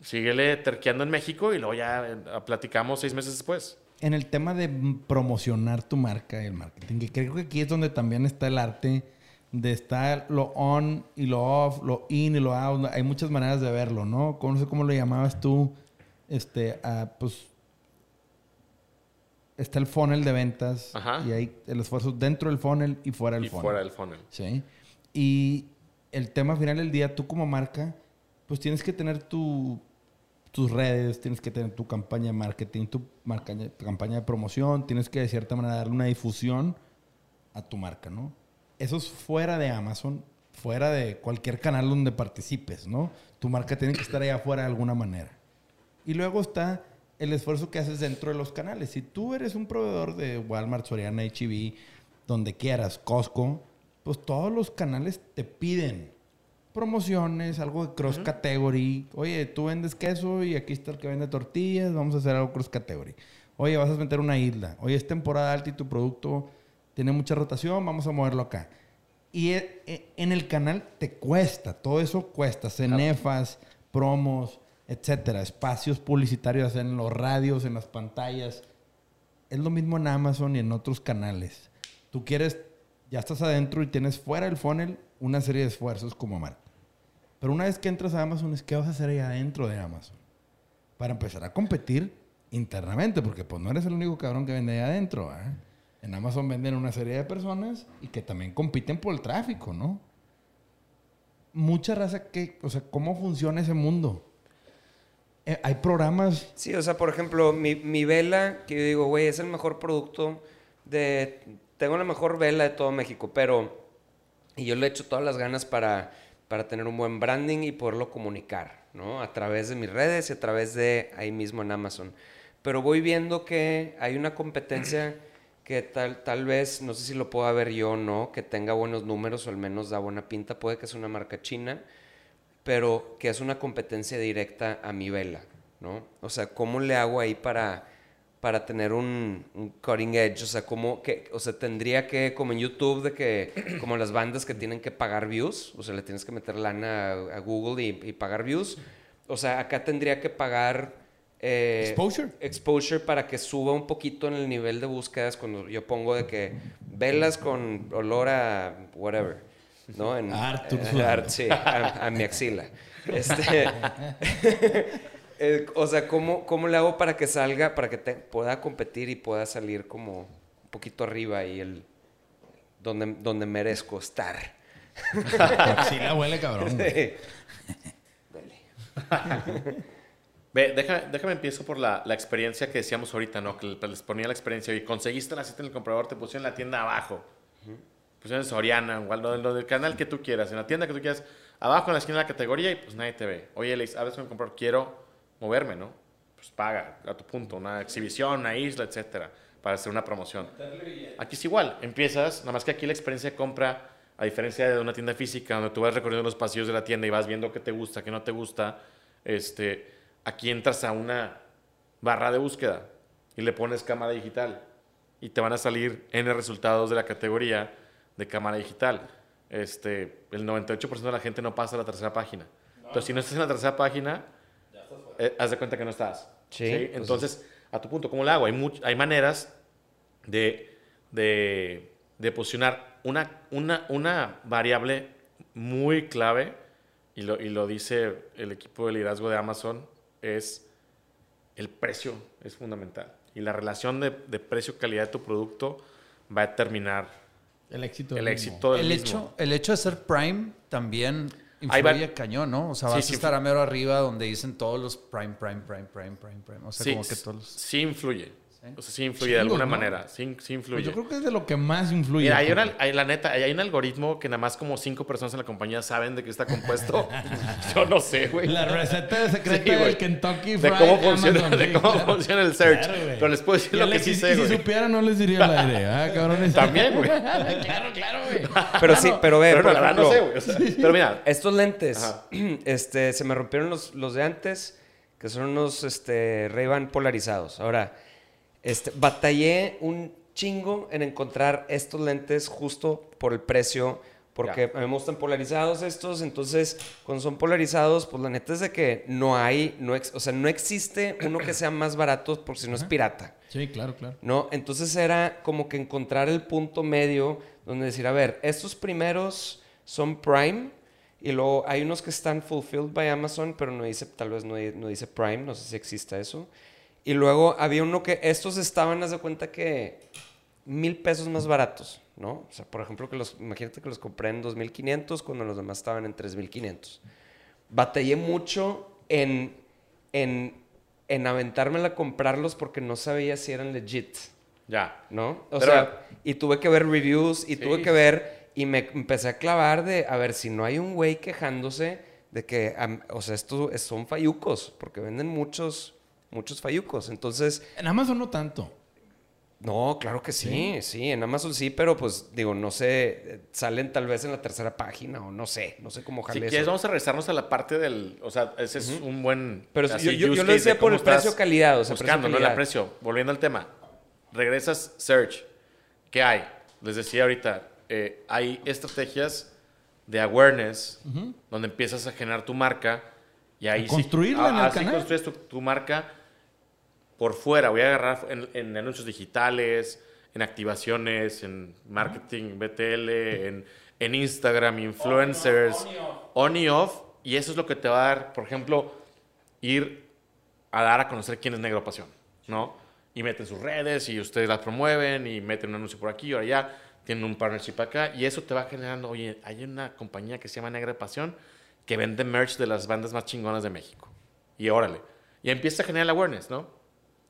síguele terqueando en México y luego ya eh, platicamos seis meses después. En el tema de promocionar tu marca el marketing, que creo que aquí es donde también está el arte de estar lo on y lo off, lo in y lo out. Hay muchas maneras de verlo, ¿no? ¿Cómo- No sé cómo lo llamabas tú, este, a, pues, está el funnel de ventas Ajá. y hay el esfuerzo dentro del funnel y fuera del y funnel. fuera del funnel. Sí. Y el tema final del día, tú como marca, pues tienes que tener tu, tus redes, tienes que tener tu campaña de marketing, tu, marca- tu campaña de promoción, tienes que de cierta manera darle una difusión a tu marca, ¿no? Eso es fuera de Amazon, fuera de cualquier canal donde participes, ¿no? Tu marca tiene que estar allá afuera de alguna manera. Y luego está el esfuerzo que haces dentro de los canales. Si tú eres un proveedor de Walmart, Soriana, HB, donde quieras, Costco, pues todos los canales te piden promociones, algo de cross category. Oye, tú vendes queso y aquí está el que vende tortillas, vamos a hacer algo cross category. Oye, vas a meter una isla. Oye, es temporada alta y tu producto tiene mucha rotación, vamos a moverlo acá. Y e- e- en el canal te cuesta, todo eso cuesta, cenefas, promos, etcétera, espacios publicitarios en los radios, en las pantallas. Es lo mismo en Amazon y en otros canales. Tú quieres, ya estás adentro y tienes fuera del funnel una serie de esfuerzos como marca. Pero una vez que entras a Amazon, qué vas a hacer ahí adentro de Amazon. Para empezar a competir internamente, porque pues no eres el único cabrón que vende ahí adentro. ¿eh? En Amazon venden una serie de personas y que también compiten por el tráfico, ¿no? Mucha raza que, o sea, ¿cómo funciona ese mundo? Eh, hay programas Sí, o sea, por ejemplo, mi, mi vela, que yo digo, güey, es el mejor producto de... Tengo la mejor vela de todo México, pero... Y yo le echo todas las ganas para, para tener un buen branding y poderlo comunicar, ¿no? A través de mis redes y a través de ahí mismo en Amazon. Pero voy viendo que hay una competencia que tal, tal vez, no sé si lo pueda ver yo o no, que tenga buenos números o al menos da buena pinta. Puede que sea una marca china, pero que es una competencia directa a mi vela, ¿no? O sea, ¿cómo le hago ahí para, para tener un, un cutting edge? O sea, ¿cómo que, o sea, tendría que, como en YouTube, de que, como las bandas que tienen que pagar views, o sea, le tienes que meter lana a, a Google y, y pagar views. O sea, acá tendría que pagar... eh, Exposure. exposure para que suba un poquito en el nivel de búsquedas cuando yo pongo de que velas con olor a whatever, ¿no? En, A Arthur eh, sí, a, a mi axila. Este, eh, o sea, ¿cómo, ¿cómo le hago para que salga, para que te- pueda competir y pueda salir como un poquito arriba y el donde, donde merezco estar? Sí, la huele cabrón. güey. Dale. Ve, déjame, déjame empiezo por la, la experiencia que decíamos ahorita, ¿no? Que les ponía la experiencia y conseguiste la cita en el comprador, te pusieron la tienda abajo. Pusieron en Soriana, o lo, lo del canal que tú quieras, en la tienda que tú quieras, abajo en la esquina de la categoría y pues nadie te ve. Oye, Alex, a veces me comprador, quiero moverme, ¿no? Pues paga, a tu punto, una exhibición, una isla, etcétera, para hacer una promoción. Aquí es igual, empiezas, nada más que aquí la experiencia de compra, a diferencia de una tienda física, donde tú vas recorriendo los pasillos de la tienda y vas viendo qué te gusta, qué no te gusta, este, aquí entras a una barra de búsqueda y le pones cámara digital y te van a salir N resultados de la categoría de cámara digital. Este, el 98% de la gente no pasa a la tercera página. Entonces, si no estás en la tercera página, eh, haz de cuenta que no estás. Sí, pues Entonces, a tu punto, ¿cómo lo hago? Hay, much- hay maneras de, de, de posicionar una, una, una variable muy clave, y lo, y lo dice el equipo de liderazgo de Amazon, es el precio es fundamental. Y la relación de, de precio-calidad de tu producto va a determinar El éxito. el éxito del El mismo. hecho, el hecho de ser Prime también influye cañón, ¿no? O sea, vas sí, a estar a mero arriba donde dicen todos los Prime, Prime, Prime, Prime, Prime, Prime. O sea, sí, como que todos los... sí influye. O sea, sí influye de alguna ¿no? manera. Sí, sí influye. Pues yo creo que es de lo que más influye. Mira, hay, una, hay- la neta, hay un algoritmo que nada más como cinco personas en la compañía saben de qué está compuesto. Yo no sé, güey. La receta secreta Sí, del Kentucky de Fried cómo funciona, Amazon, de cómo claro. funciona el search. Claro. Pero les puedo decir lo que sí si- sé, Si güey. supiera, no les diría al aire. Ah, cabrones. También, güey. claro, claro, güey. Pero sí, pero ve, Pero por la verdad no ejemplo, sé, güey. o sea, Pero mira, Estos lentes, Ajá. este, se me rompieron los, los de antes, que son unos este, Ray-Ban polarizados. Ahora, este, batallé un chingo en encontrar estos lentes justo por el precio, porque a mí me gustan polarizados estos, entonces cuando son polarizados, pues la neta es de que no hay, no o sea, no existe uno que sea más barato porque si no es pirata. Sí, claro, claro. ¿no? Entonces era como que encontrar el punto medio donde decir, a ver, estos primeros son Prime y luego hay unos que están fulfilled by Amazon, pero no dice, tal vez no, no dice Prime, no sé si exista eso. Y luego había uno que estos estaban, haz de cuenta que mil pesos más baratos, ¿no? O sea, por ejemplo, que los, imagínate que los compré en 2.500 cuando los demás estaban en 3.500. Batallé mucho en, en, en aventármela a comprarlos porque no sabía si eran legit, Ya. ¿no? O Pero- sea, y tuve que ver reviews y Sí. tuve que ver y me empecé a clavar de, a ver, si no hay un güey quejándose de que, am- o sea, estos son fayucos, porque venden muchos, muchos fayucos. Entonces, En Amazon no tanto. no, claro que sí, sí, en Amazon sí, pero pues digo, no sé, salen tal vez en la tercera página o no sé, no sé cómo Si jale quieres, eso. vamos a regresarnos a la parte del. O sea, ese es un buen. Pero así, yo- yo- yo lo decía de por el precio calidad, o sea, buscando, no el precio. Volviendo al tema. Regresas search. ¿Qué hay? Les decía ahorita, eh, hay estrategias de awareness donde empiezas a generar tu marca y ahí A construirla en el así canal. construyes tu, tu marca por fuera. Voy a agarrar en, en anuncios digitales, en activaciones, en marketing, BTL, en, en Instagram, influencers, on y off. Y eso es lo que te va a dar, por ejemplo, ir a dar a conocer quién es Negro Pasión, ¿no? Y meten sus redes y ustedes las promueven y meten un anuncio por aquí o allá, tienen un partnership acá y eso te va generando, oye, hay una compañía que se llama Negra Pasión que vende merch de las bandas más chingonas de México. Y órale. Y empieza a generar awareness, ¿no?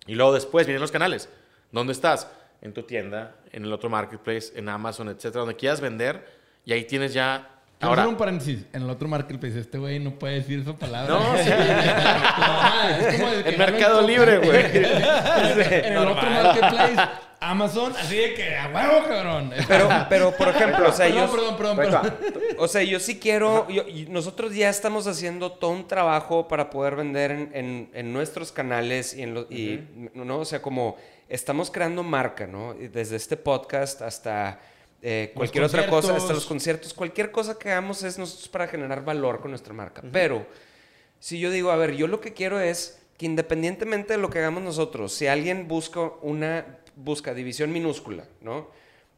Y luego después vienen los canales. ¿Dónde estás? En tu tienda, en el otro marketplace, en Amazon, etcétera, donde quieras vender. Y ahí tienes ya. Ahora, un paréntesis. En el otro marketplace, este güey no puede decir esa palabra. No, sí. No, es como en Mercado no Libre, güey. En el otro marketplace, Amazon, así de que a huevo, cabrón. Pero, pero por ejemplo, o sea, yo, perdón, perdón, perdón. O sea, yo sí quiero, yo- nosotros ya estamos haciendo todo un trabajo para poder vender en, en- en nuestros canales y en los, ¿no? O sea, como estamos creando marca, ¿no? Desde este podcast hasta eh, cualquier otra cosa, hasta los conciertos, cualquier cosa que hagamos es nosotros para generar valor con nuestra marca. Pero si yo digo, a ver, yo lo que quiero es que independientemente de lo que hagamos nosotros, si alguien busca una, busca división minúscula, ¿no?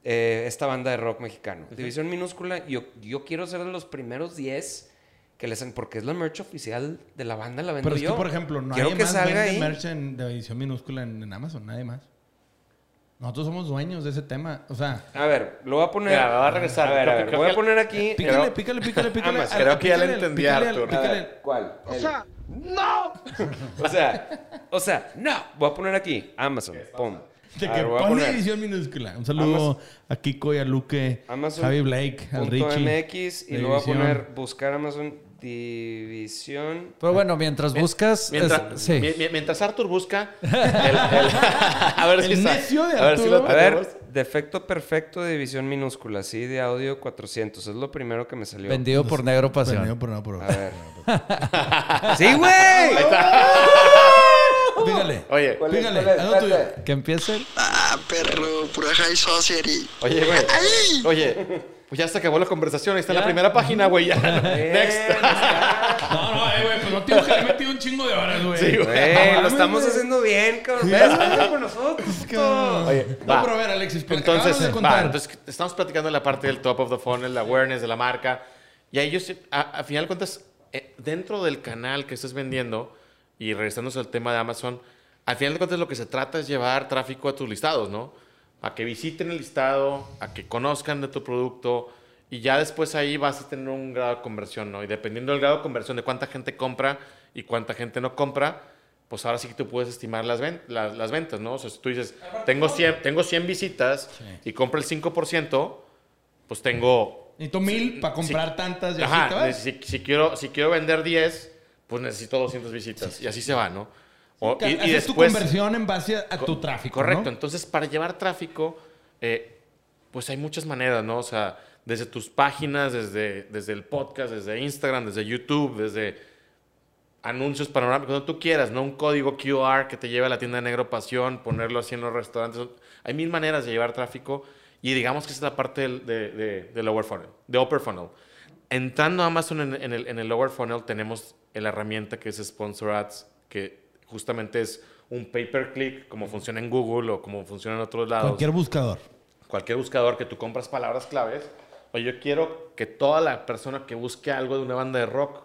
Eh, esta banda de rock mexicano. División minúscula, yo, yo quiero ser de los primeros 10 que les porque es la merch oficial de la banda, la vendo Pero es yo. que, por ejemplo, no quiero hay que más salga vende ahí. merch en, de edición minúscula en, en Amazon, nadie más. Nosotros somos dueños de ese tema. O sea, A ver, lo voy a poner. Mira, va a regresar. A ver, a ver, creo voy a poner aquí. pícale, Creo- pícale, pícale, pícale. Al- creo que ya le entendí, Arthur. A pícale ver, ¿Cuál? O sea, no. o sea, o sea, no. Voy a poner aquí Amazon. Pum. De que pone edición minúscula. Un saludo a Kiko y a Luque, Amazon Javi Blake, al Richie. MX y luego voy a poner buscar Amazon División. Pero bueno, mientras buscas. Mientras, es- sí. mi- mi- mientras Arthur busca. el- el- a ver si El está- necio de a ver si lo Arturo. A ver, defecto perfecto de división minúscula, sí, de audio 400. Es lo primero que me salió. Vendido por Negro Vendido Pasión. por- no, por- A ver. ¡Sí, güey! Pícale. Oye, ¿Cuál es? Pícale, ¿Cuál es? haz lo tuyo. Que empiece. Ah, perro, pura high society. oye, güey. ¡Ay! Oye, pues ya se acabó la conversación. Ahí está en la primera página, güey. Ya. Next. No, no, eh, güey, pues no tengo que haber metido un chingo de horas, güey. Sí, güey. Güey, lo estamos güey. haciendo bien, cabrón. ¿Ves? Hazlo con nosotros. Oye, No, pero a ver, Alexis, pero Entonces, de va, contar. entonces estamos platicando de la parte del top of the funnel, la awareness de la marca. Y ahí yo, a final de cuentas, eh, dentro del canal que estés vendiendo, y regresándose al tema de Amazon, al final de cuentas lo que se trata es llevar tráfico a tus listados, ¿no? A que visiten el listado, a que conozcan de tu producto, y ya después ahí vas a tener un grado de conversión, ¿no? Y dependiendo del grado de conversión de cuánta gente compra y cuánta gente no compra, pues ahora sí que tú puedes estimar las, ven- las, las ventas, ¿no? O sea, si tú dices, tengo 100, tengo 100 visitas y compro el 5%, pues tengo... Necesito mil para comprar sí. tantas y así te Ajá, vas. si, si quiero, si quiero vender 10, pues necesito 200 visitas. Y así se va, ¿no? O- y, y haces tu conversión en base a, tu Co- tráfico, Correcto. ¿no? Entonces, para llevar tráfico, eh, pues hay muchas maneras, ¿no? O sea, desde tus páginas, desde, desde el podcast, desde Instagram, desde YouTube, desde anuncios panorámicos, donde tú quieras, ¿no? Un código QR que te lleve a la tienda de Negro Pasión, ponerlo así en los restaurantes. Hay mil maneras de llevar tráfico y digamos que esa es la parte del, de, de- de lower funnel, de upper funnel. Entrando a Amazon en, en el, en el lower funnel tenemos la herramienta que es Sponsor Ads, que justamente es un pay per click, como funciona en Google o como funciona en otros lados Cualquier buscador. cualquier buscador que tú compras palabras claves, o yo quiero que toda la persona que busque algo de una banda de rock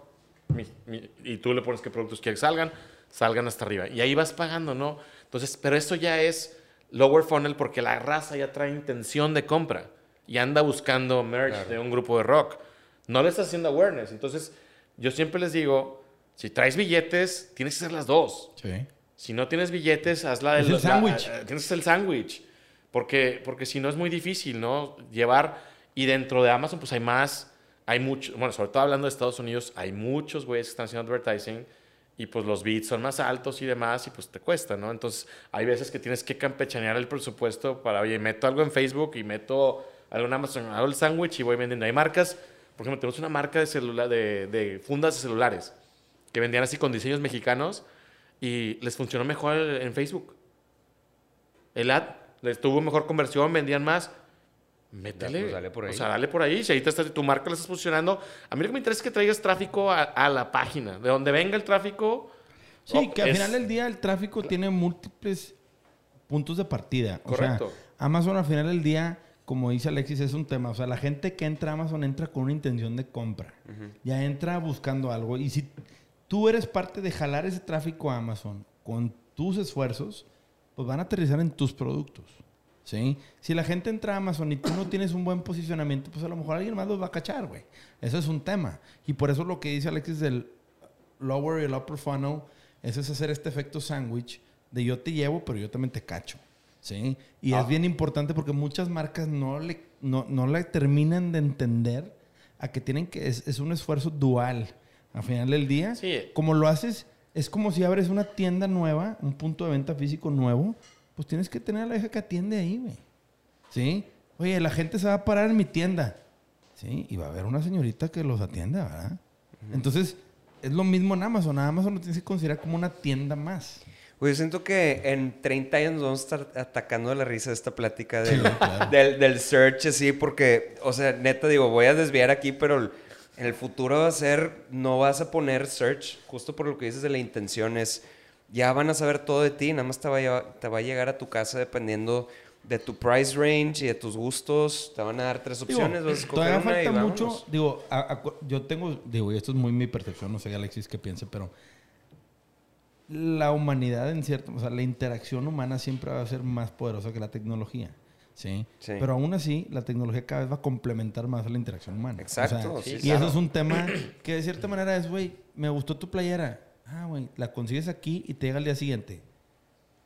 mi- mi- y tú le pones qué productos quieres que salgan, salgan hasta arriba. Y ahí vas pagando, ¿no? Entonces, pero eso ya es lower funnel porque la raza ya trae intención de compra y anda buscando merch de un grupo de rock. No le estás haciendo awareness. Entonces, yo siempre les digo, si traes billetes, tienes que hacer las dos. Sí. Si no tienes billetes, haz la del el sándwich. eh, Tienes que hacer el sándwich. Porque, porque si no es muy difícil, ¿no? Llevar. Y dentro de Amazon, pues hay más. Hay mucho. Bueno, sobre todo hablando de Estados Unidos, hay muchos güeyes que están haciendo advertising. Y pues los bits son más altos y demás. Y pues te cuesta, ¿no? Entonces hay veces que tienes que campechanear el presupuesto para, oye, meto algo en Facebook y meto algo en Amazon, hago el sándwich y voy vendiendo. Hay marcas. Por ejemplo, tenemos una marca de, celular, de, de fundas de celulares que vendían así con diseños mexicanos y les funcionó mejor en Facebook. El ad les tuvo mejor conversión, vendían más. Métele. pues, dale por ahí. O sea, dale por ahí. Si ahí te estás, tu marca la estás posicionando. A mí lo que me interesa es que traigas tráfico a, a la página. De donde venga el tráfico. Sí, oh, que al es- final del día el tráfico tiene múltiples puntos de partida. O sea, Correcto. Amazon al final del día, como dice Alexis, es un tema. O sea, la gente que entra a Amazon entra con una intención de compra. Ya entra buscando algo. Y si tú eres parte de jalar ese tráfico a Amazon con tus esfuerzos, pues van a aterrizar en tus productos. ¿Sí? Si la gente entra a Amazon y tú no tienes un buen posicionamiento, pues a lo mejor alguien más los va a cachar, güey. Eso es un tema. Y por eso lo que dice Alexis del lower y el upper funnel, eso es hacer este efecto sándwich de yo te llevo, pero yo también te cacho. ¿Sí? Y Ah. es bien importante porque muchas marcas no le, no, no le terminan de entender a que tienen que, es, es un esfuerzo dual. Al final del día, Sí. como lo haces, es como si abres una tienda nueva, un punto de venta físico nuevo, pues tienes que tener a la vieja que atiende ahí, güey. ¿Sí? Oye, la gente se va a parar en mi tienda. Sí, y va a haber una señorita que los atienda, ¿verdad? Entonces, es lo mismo en Amazon. Amazon lo tienes que considerar como una tienda más. Güey, yo siento que en 30 años nos vamos a estar atacando de la risa de esta plática del, Sí, claro. del, del search, así, porque, o sea, neta, digo, voy a desviar aquí, pero en el futuro va a ser, no vas a poner search, justo por lo que dices de la intención, es, ya van a saber todo de ti, nada más te va a, llevar- te va a llegar a tu casa dependiendo de tu price range y de tus gustos, te van a dar tres Digo, opciones, vas a todavía una y falta mucho. Digo, a- a- yo tengo, digo, y esto es muy mi percepción, no sé Alexis qué piense, pero la humanidad en cierto, o sea, la interacción humana siempre va a ser más poderosa que la tecnología. ¿sí? Sí. Pero aún así, la tecnología cada vez va a complementar más a la interacción humana. Exacto, O sea, sí, y claro. eso es un tema que de cierta manera es, güey, me gustó tu playera. Ah, güey, la consigues aquí y te llega al día siguiente.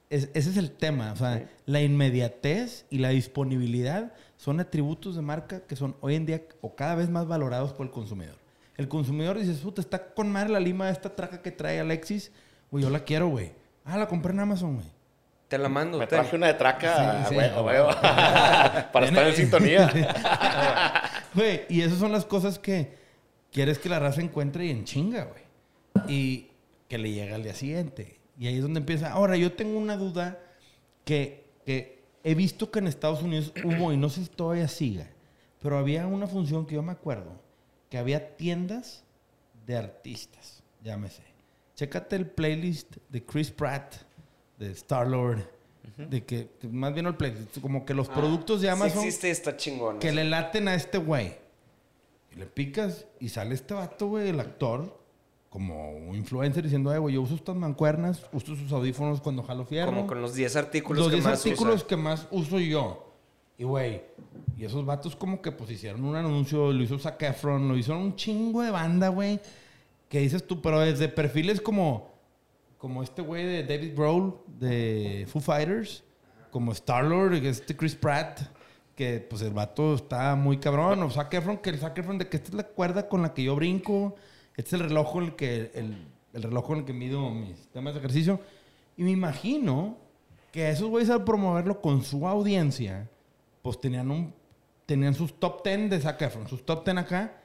Es- ese es el tema. O sea, Sí. la inmediatez y la disponibilidad son atributos de marca que son hoy en día o cada vez más valorados por el consumidor. El consumidor dice, puta, está con madre la lima de esta traja que trae Alexis. Güey, yo la quiero, güey. Ah, la compré en Amazon, güey. Te la mando. Me ten. traje una de traca, Sí, sí. huevo. para estar en sintonía. Güey, y esas son las cosas que quieres que la raza encuentre y en chinga, güey. Y que le llegue al día siguiente. Y ahí es donde empieza. Ahora, yo tengo una duda que, que he visto que en Estados Unidos hubo, y no sé si todavía siga, pero había una función que yo me acuerdo, que había tiendas de artistas, llámese. Chécate el playlist de Chris Pratt, de Star-Lord, de que, más bien el playlist, como que los productos de Sí Amazon existe y está chingón. que le laten a este güey. Y le picas y sale este vato, güey, el actor, como un influencer diciendo, ay, güey, yo uso estas mancuernas, uso sus audífonos cuando jalo fierro. Como con los 10 artículos los que 10 más artículos usa. que más uso yo. Y, güey, y esos vatos como que pues hicieron un anuncio, lo hizo Zac Efron, lo hizo un chingo de banda, güey. Que dices tú, pero desde perfiles como, como este güey de David Grohl de Foo Fighters, como Star-Lord, este Chris Pratt, que pues el vato está muy cabrón. O Zac Efron, que el Zac Efron de que esta es la cuerda con la que yo brinco, este es el reloj con el que, el, el reloj con el que mido mis temas de ejercicio. Y me imagino que esos güeyes al promoverlo con su audiencia, pues tenían un tenían sus top 10 de Zac Efron, sus top 10 acá,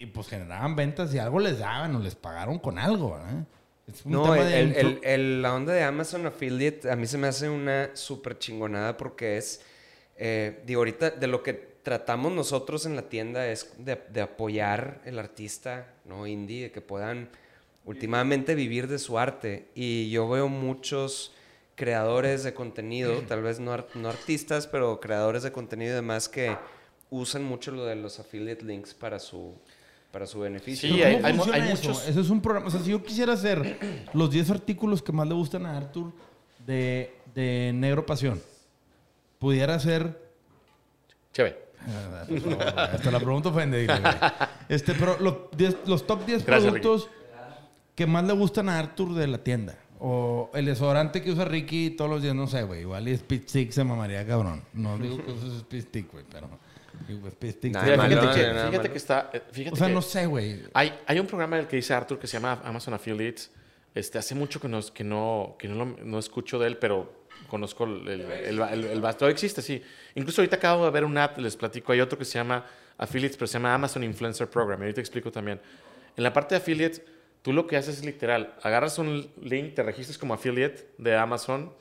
y pues generaban ventas y algo les daban o les pagaron con algo. Es un No, tema de el- intro- el- el- la onda de Amazon Affiliate a mí se me hace una súper chingonada porque es, eh, digo, ahorita de lo que tratamos nosotros en la tienda es de, de apoyar el artista, ¿no? Indie, de que puedan últimamente vivir de su arte. Y yo veo muchos creadores de contenido, tal vez no, no artistas, pero creadores de contenido y demás que usan mucho lo de los affiliate links para su, para su beneficio. Sí, hay- ¿cómo hay hay eso? muchos- Eso es un programa. O sea, si yo quisiera hacer los 10 artículos que más le gustan a Arthur de, de Negro Pasión, pudiera hacer. Chévere. Ah, Hasta la pregunta ofende. Este, pero los, 10 los top 10 Gracias, productos que más le gustan a Arthur de la tienda. O el desodorante que usa Ricky todos los días, no sé, güey. Igual y Speed Stick se mamaría cabrón. No digo que uses Speed Stick, güey, pero. Malo, fíjate que, fíjate está. eh, Fíjate o sea, que no sé, güey. hay, hay un programa del que dice Arthur que se llama Amazon Affiliates. Este, hace mucho que, no, que, no, que no, lo- no escucho de él, pero conozco el, el, el, el, el- el- todavía existe, sí. Incluso ahorita acabo de ver un app, les platico, hay otro que se llama Affiliates, pero se llama Amazon Influencer Program. y Ahorita explico también. En la parte de Affiliates, tú lo que haces es literal, agarras un link, te registras como affiliate de Amazon,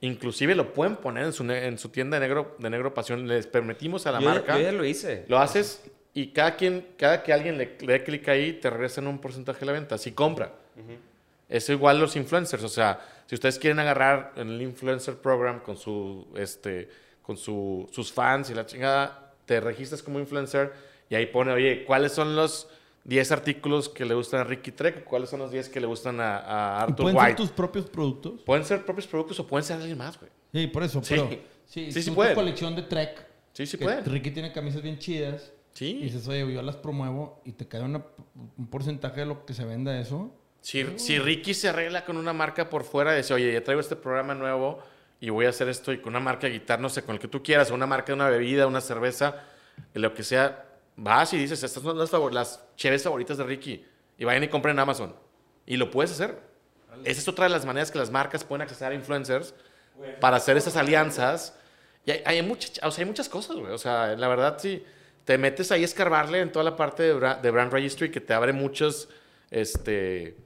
inclusive lo pueden poner en su, en su tienda de negro, de negro pasión, les permitimos a la yo, marca. yo ya lo hice. Lo haces y cada, quien, cada que alguien le, le dé clic ahí, te regresan un porcentaje de la venta. Si compra. Es igual los influencers. O sea, si ustedes quieren agarrar en el influencer program con, su, este, con su, sus fans y la chingada, te registras como influencer y ahí pone, oye, ¿cuáles son los 10 artículos que le gustan a Ricky Trek? ¿Cuáles son los 10 que le gustan a, a ¿Y Arthur ¿Pueden White? ser tus propios productos? Pueden ser propios productos o pueden ser alguien más, güey. Sí, por eso. Sí. Pero, Sí, sí, sí pueden. colección de Trek. Sí, sí pueden. Ricky tiene camisas bien chidas. Sí. Y dices, oye, yo las promuevo y te cae una- un porcentaje de lo que se venda eso. Si, si Ricky se arregla con una marca por fuera, dice, oye, ya traigo este programa nuevo y voy a hacer esto y con una marca de guitarra, no sé, con el que tú quieras, o una marca de una bebida, una cerveza, lo que sea, vas y dices, estas son las, las chéves favoritas de Ricky. Y vayan y compren en Amazon. Y lo puedes hacer. Esa es otra de las maneras que las marcas pueden acceder a influencers para hacer esas alianzas. Y hay, hay, mucha- o sea, hay muchas cosas, güey. O sea, la verdad, sí, te metes ahí a escarbarle en toda la parte de, de Brand Registry que te abre muchos, este,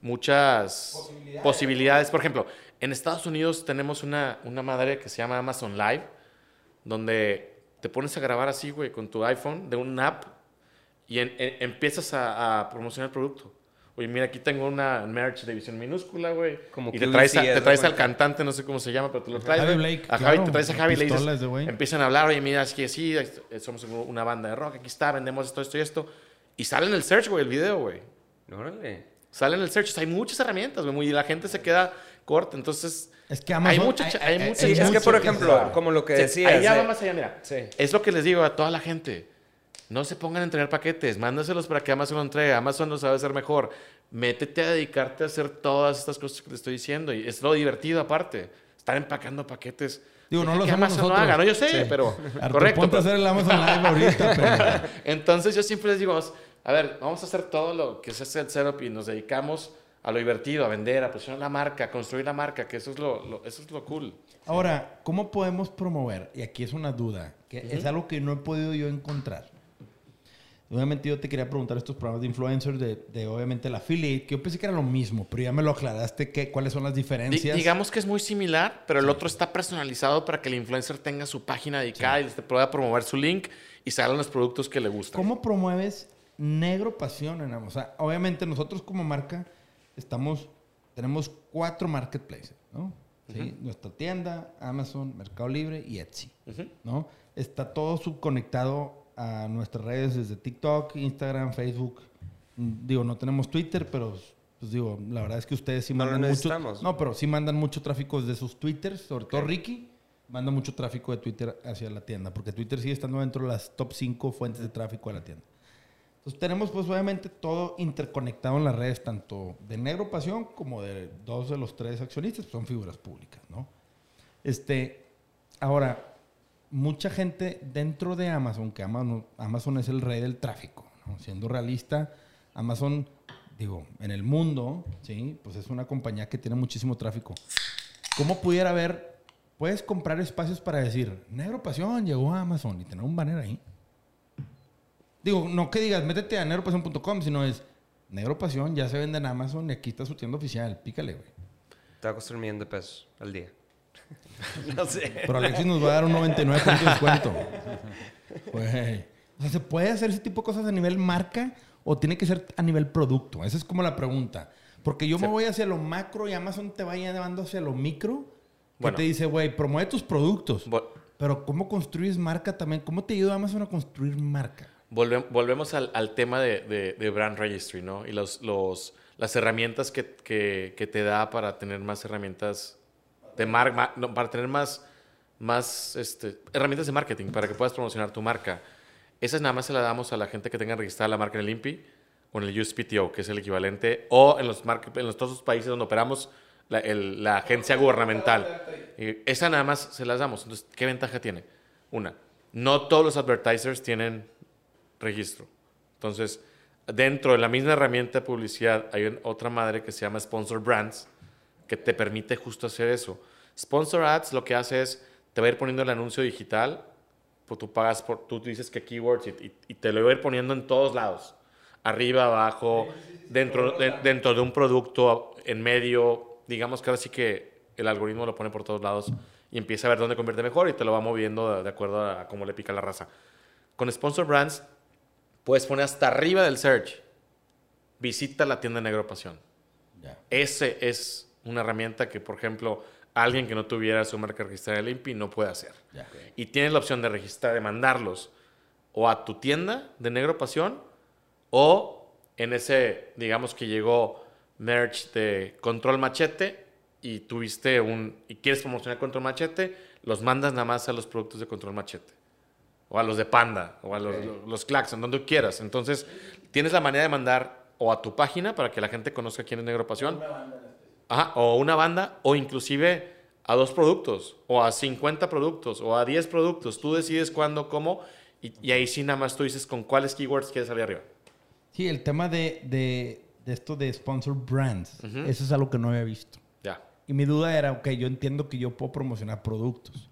muchas posibilidades. Por ejemplo, en Estados Unidos tenemos una, una madre que se llama Amazon Live, donde te pones a grabar así, güey, con tu iPhone de un app y en- en- empiezas a, a promocionar el producto. Oye, mira, aquí tengo una merch de visión minúscula, güey. Como y te traes, a- te traes al cantante, no sé cómo se llama, pero te lo traes. Javi. Blake, A Javi, claro, te traes a Javi y le dices, empiezan a hablar, oye, mira, es que sí, eh, somos una banda de rock, aquí está, vendemos esto, esto y esto. Y sale en el search, güey, el video, güey. Órale. Sale en el search. O sea, hay muchas herramientas, güey, y la gente se queda corta. Entonces, Es que Amazon... hay mucha, hay, hay- mucha Sí, es que, por ejemplo, como lo que Sí, decías. Ahí ya de- va más allá, mira. Sí. Es lo que les digo a toda la gente. No se pongan a entregar paquetes, mándaselos para que Amazon lo entregue. Amazon lo sabe hacer mejor. Métete a dedicarte a hacer todas estas cosas que te estoy diciendo. Y es lo divertido aparte. Estar empacando paquetes. Digo, no lo que Amazon nosotros. haga, ¿no? Yo sé, pero Artur, correcto. ponte a pero- hacer el Amazon Live ahorita, pero... Entonces yo siempre les digo, a ver, vamos a hacer todo lo que se hace el setup y nos dedicamos a lo divertido, a vender, a posicionar la marca, a construir la marca, que eso es lo, lo- eso es lo cool. Ahora, ¿cómo podemos promover? Y aquí es una duda, que es algo que no he podido yo encontrar. Obviamente yo te quería preguntar estos programas de influencers de, de, obviamente el affiliate, que yo pensé que era lo mismo, pero ya me lo aclaraste, que, cuáles son las Di- diferencias. digamos que es muy similar, pero el otro está personalizado para que el influencer tenga su página dedicada y te pueda promover su link y salgan los productos que le gustan. ¿Cómo promueves Negro Pasión en Amazon? O sea, obviamente nosotros como marca estamos, tenemos cuatro marketplaces, ¿no? ¿Sí? Nuestra tienda, Amazon, Mercado Libre y Etsy. ¿no? Está todo subconectado a nuestras redes desde TikTok, Instagram, Facebook. Mm, Digo, no tenemos Twitter, pero pues digo, la verdad es que ustedes sí No mandan mucho. No, pero sí mandan mucho tráfico desde sus Twitters, sobre todo Ricky manda mucho tráfico de Twitter hacia la tienda, porque Twitter sigue estando dentro de las top 5 fuentes de tráfico de la tienda. Entonces tenemos pues obviamente todo interconectado en las redes, tanto de Negro Pasión como de dos de los tres accionistas, pues, son figuras públicas, ¿no? Este, ahora, mucha gente dentro de Amazon, que Amazon, Amazon es el rey del tráfico. Siendo realista, Amazon, digo, en el mundo, ¿sí? Pues es una compañía que tiene muchísimo tráfico. ¿Cómo pudiera haber, puedes comprar espacios para decir, Negro Pasión llegó a Amazon y tener un banner ahí? Digo, no que digas, métete a negropasión.com, sino es, Negro Pasión ya se vende en Amazon y aquí está su tienda oficial, pícale, güey. Te va a costar un millón de pesos al día. no sé. Pero Alexis nos va a dar un 99 de descuento. O sea, ¿se puede hacer ese tipo de cosas a nivel marca o tiene que ser a nivel producto? Esa es como la pregunta. Porque yo me voy hacia lo macro y Amazon te va llevando hacia lo micro. Que Bueno. te dice, güey, promueve tus productos. Pero ¿cómo construyes marca también? ¿Cómo te ayuda Amazon a construir marca? volve- volvemos al, al tema de, de- de brand registry, ¿no? Y los, los, las herramientas que, que- que te da para tener más herramientas de mar, para tener más, más este, herramientas de marketing para que puedas promocionar tu marca. Esas nada más se las damos a la gente que tenga registrada la marca en el INPI o en el USPTO, que es el equivalente, o en los, en los todos los países donde operamos la, agencia gubernamental. Y esa nada más se las damos. Entonces, ¿qué ventaja tiene? Una, no todos los advertisers tienen registro. Entonces, dentro de la misma herramienta de publicidad hay otra madre que se llama Sponsor Brands, que te permite justo hacer eso. Sponsor Ads lo que hace es, te va a ir poniendo el anuncio digital, pues tú pagas por, tú dices que keywords y, y- y te lo va a ir poniendo en todos lados. Arriba, abajo, dentro de, dentro de un producto, en medio, digamos que ahora sí que el algoritmo lo pone por todos lados y empieza a ver dónde convierte mejor y te lo va moviendo de, de acuerdo a cómo le pica la raza. Con Sponsor Brands puedes poner hasta arriba del search, visita la tienda Negro Pasión. Ya. Ese es una herramienta que, por ejemplo, alguien que no tuviera su marca registrada en el INPI no puede hacer. Y tienes la opción de registrar, de mandarlos o a tu tienda de Negro Pasión o en ese, digamos que llegó merch de Control Machete y tuviste un, y quieres promocionar Control Machete, los mandas nada más a los productos de Control Machete. O a los de Panda, o a los, los Claxon, donde quieras. Entonces, tienes la manera de mandar o a tu página para que la gente conozca quién es Negro Pasión. Ajá, o una banda, o inclusive a dos productos, o a 50 productos, o a 10 productos. Tú decides cuándo, cómo, y, y ahí sí nada más tú dices con cuáles keywords quieres salir arriba. Sí, el tema de, de, de esto de sponsor brands, eso es algo que no había visto. Ya. Y mi duda era, ok, yo entiendo que yo puedo promocionar productos,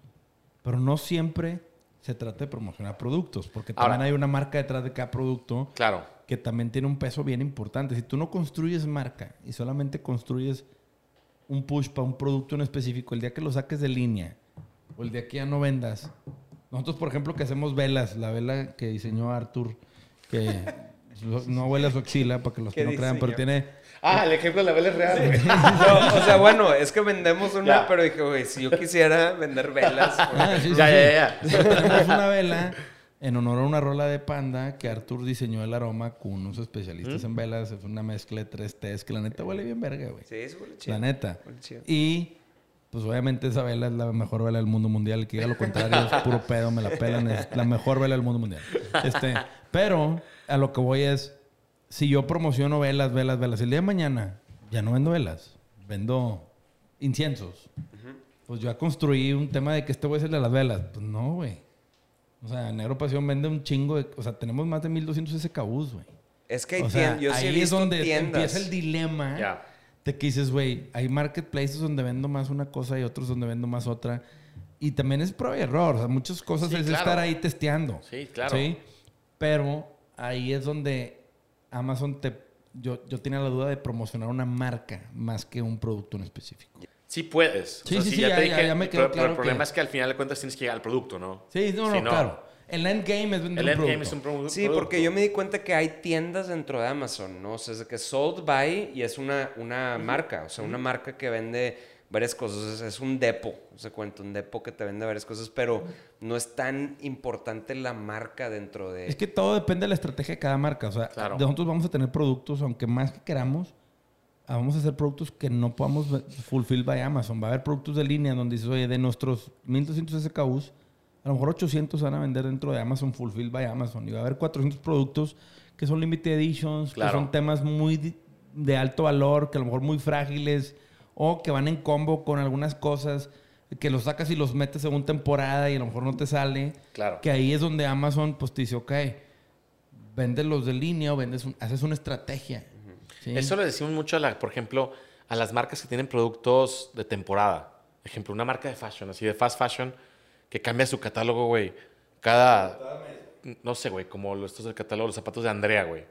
pero no siempre se trata de promocionar productos, porque también Ahora- hay una marca detrás de cada producto Claro. que también tiene un peso bien importante. Si tú no construyes marca y solamente construyes un push para un producto en específico, el día que lo saques de línea o el día que ya no vendas. Nosotros, por ejemplo, que hacemos velas, la vela que diseñó Arthur, que no huele a su axila, para que los que ¿Qué no crean, pero tiene... Ah, el ejemplo de la vela es real, güey. No, o sea, bueno, es que vendemos una, Ya. pero dije, güey, si yo quisiera vender velas. güey. Ah, sí, Ya, sí. ya, ya. Nosotros Tenemos una vela en honor a una rola de panda que Arthur diseñó el aroma con unos especialistas en velas. Es una mezcla de tres tés que la neta huele bien verga, güey. Sí, eso huele chido. La neta. Chido. Y pues obviamente esa vela es la mejor vela del mundo mundial. Que diga lo contrario es puro pedo, me la pelan. Es la mejor vela del mundo mundial. Este, pero a lo que voy es, si yo promociono velas, velas, velas, el día de mañana ya no vendo velas, vendo inciensos. Pues yo ya construí un tema de que este güey es el de las velas. Pues no, güey. O sea, Negro Pasión vende un chingo de... O sea, tenemos más de 1200 SKUs, güey. Es que hay O sea, tiendas, yo sí he ahí es donde tiendas. empieza el dilema Ya. de que dices, güey, hay marketplaces donde vendo más una cosa y otros donde vendo más otra. Y también es prueba y error. O sea, muchas cosas Sí, es claro. estar ahí testeando. Sí, claro. Sí. Pero ahí es donde Amazon te... Yo, yo tenía la duda de promocionar una marca más que un producto en específico. Sí puedes. Sí, sí, sí, ya- ya- ya me quedó pero, pero claro el problema que- es que al final de cuentas tienes que llegar al producto, ¿no? Sí, no, no, Si no, claro. El endgame es vender El un endgame producto. es un produ- Sí, producto. porque yo me di cuenta que hay tiendas dentro de Amazon, ¿no? O sea, es de que sold by y es una, una marca, o sea, una marca que vende varias cosas. Es, es un depo, se cuenta, un depo que te vende varias cosas, pero no es tan importante la marca dentro de... Es que todo depende de la estrategia de cada marca. O sea, Claro. nosotros vamos a tener productos, aunque más que queramos, vamos a hacer productos que no podamos fulfill by Amazon. Va a haber productos de línea donde dices, oye, de nuestros 1200 SKUs, a lo mejor 800 van a vender dentro de Amazon fulfill by Amazon. Y va a haber 400 productos que son limited editions, Claro. que son temas muy de alto valor, que a lo mejor muy frágiles, o que van en combo con algunas cosas que los sacas y los metes según temporada y a lo mejor no te sale. Claro. Que ahí es donde Amazon pues te dice, ok, vendes los de línea o vendes un- haces una estrategia. ¿Sí? Eso le decimos mucho, a la, por ejemplo, a las marcas que tienen productos de temporada. Por ejemplo, una marca de fashion, así de fast fashion, que cambia su catálogo, güey. Cada. No sé, güey, como estos del catálogo, los zapatos de Andrea, güey.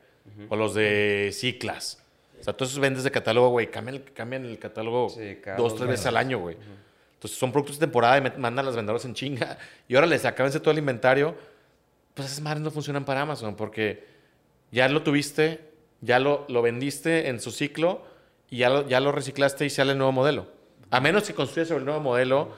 O los de C-Class. O sea, todos esos vendes de catálogo, güey, cambian, el- cambian el catálogo Sí, dos, tres veces al año, güey. Entonces son productos de temporada y mandan a los vendedores en chinga. Y ahora les acábense todo el inventario. Pues esas madres no funcionan para Amazon porque ya lo tuviste, ya lo, lo vendiste en su ciclo y ya lo, ya lo reciclaste y sale el nuevo modelo. A menos que construyas sobre el nuevo modelo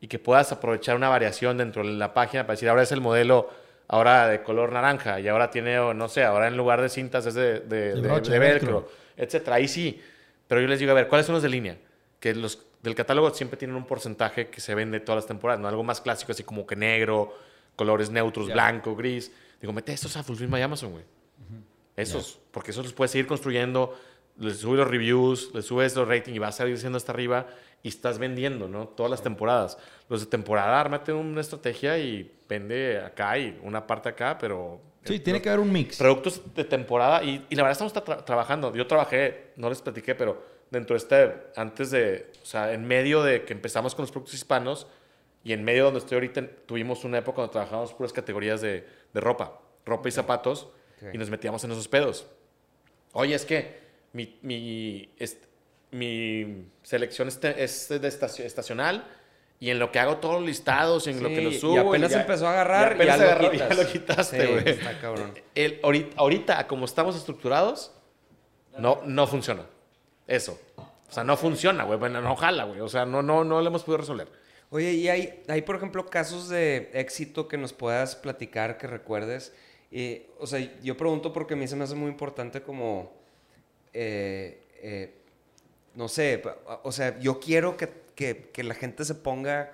y que puedas aprovechar una variación dentro de la página para decir, ahora es el modelo ahora de color naranja y ahora tiene, o no sé, ahora en lugar de cintas es de, de, de- broche, de de velcro, velcro. etcétera. Ahí sí. Pero yo les digo, a ver, ¿cuáles son los de línea? Que los del catálogo siempre tienen un porcentaje que se vende todas las temporadas, ¿no? Algo más clásico, así como que negro, colores neutros, blanco, gris. Digo, mete estos a Fulfillment by Amazon, güey. Esos, porque esos los puedes seguir construyendo, les subes los reviews, les subes los ratings y vas a ir siendo hasta arriba y estás vendiendo, ¿no? Todas las temporadas. Los de temporada, ármate una estrategia y vende acá y una parte acá, pero... Sí, tiene que haber un mix. Productos de temporada y, y la verdad estamos tra- trabajando. Yo trabajé, no les platiqué, pero dentro de este, antes de, o sea, en medio de que empezamos con los productos hispanos y en medio donde estoy ahorita, tuvimos una época donde trabajábamos puras categorías de, de ropa, ropa y zapatos Ok. y nos metíamos en esos pedos. Oye, es que mi, mi, est- mi selección este- es de estacio- estacional y en lo que hago todos los listados, en lo que lo Sí, subo. y apenas ya- empezó a agarrar, y apenas ya lo agarró, ya lo quitaste, Sí, güey. está cabrón. El, ahorita, ahorita, como estamos estructurados, no, no funciona. Eso. O sea, no funciona, güey. Bueno, no jala, güey. O sea, no, no, no lo hemos podido resolver. Oye, ¿y hay, hay, por ejemplo, casos de éxito que nos puedas platicar, que recuerdes? Y, o sea, yo pregunto porque a mí se me hace muy importante como, eh, eh, no sé, o sea, yo quiero que, que- que la gente se ponga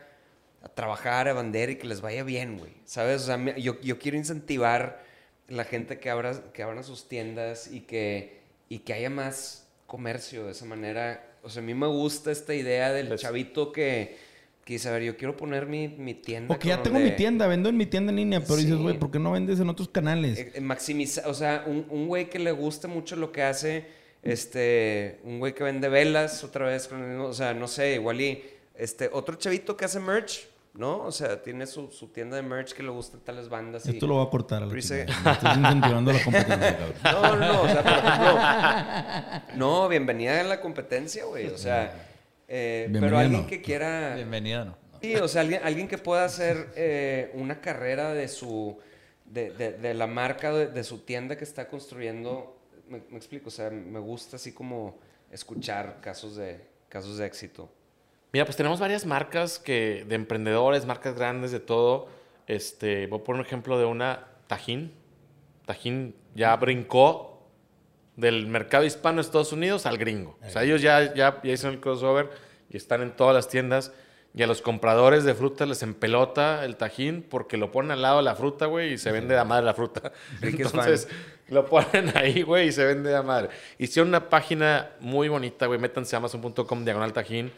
a trabajar, a vender y que les vaya bien, güey. ¿Sabes? O sea, yo, yo quiero incentivar la gente que abra, que abran sus tiendas y que, y que haya más comercio de esa manera. O sea, a mí me gusta esta idea del Pues- chavito que, que dice, a ver, yo quiero poner mi, mi tienda. O que ya tengo de- mi tienda, vendo en mi tienda en línea, pero dices, güey, ¿por qué no vendes en otros canales? eh, eh, maximiza, o sea, un, un güey que le guste mucho lo que hace, este, un güey que vende velas otra vez, con el mismo- o sea, no sé, igual y, este, otro chavito que hace merch, ¿no? O sea, tiene su, su tienda de merch que le gustan tales bandas. y- Esto lo voy a cortar a la Estás incentivando la competencia, cabrón. No, no, no, o sea, por ejemplo, no, bienvenida a la competencia, güey, o sea, eh, pero alguien no. que quiera... Bienvenida, ¿no? Sí, o sea, alguien, alguien que pueda hacer eh, una carrera de su, de, de- de la marca, de, de su tienda que está construyendo, me, me explico, o sea, me gusta así como escuchar casos de, casos de éxito. Mira, pues tenemos varias marcas que, de emprendedores, marcas grandes, de todo. Este, voy a poner un ejemplo de una, Tajín. Tajín ya brincó del mercado hispano de Estados Unidos al gringo. O sea, ellos ya, ya, ya hicieron el crossover y están en todas las tiendas. Y a los compradores de fruta les empelota el Tajín porque lo ponen al lado de la fruta, güey, y se vende a madre la fruta. Entonces, lo ponen ahí, güey, y se vende a madre. Hicieron una página muy bonita, güey, métanse a amazon.com diagonal Tajín.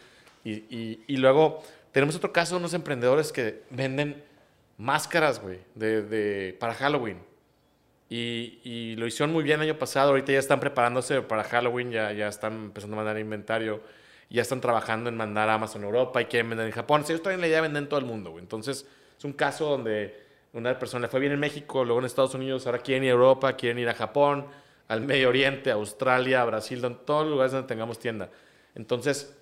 Y, y, y luego tenemos otro caso de unos emprendedores que venden máscaras, güey, de, de- para Halloween. Y, lo hicieron muy bien el año pasado. Ahorita ya están preparándose para Halloween, ya, ya están empezando a mandar inventario. Ya están trabajando en mandar a Amazon Europa y quieren vender en Japón. Sea, ellos traen la idea de vender en todo el mundo. Entonces, es un caso donde una persona le fue bien en México, luego en Estados Unidos, ahora quieren ir a Europa, quieren ir a Japón, al Medio Oriente, a Australia, a Brasil, en todos los lugares donde tengamos tienda. Entonces,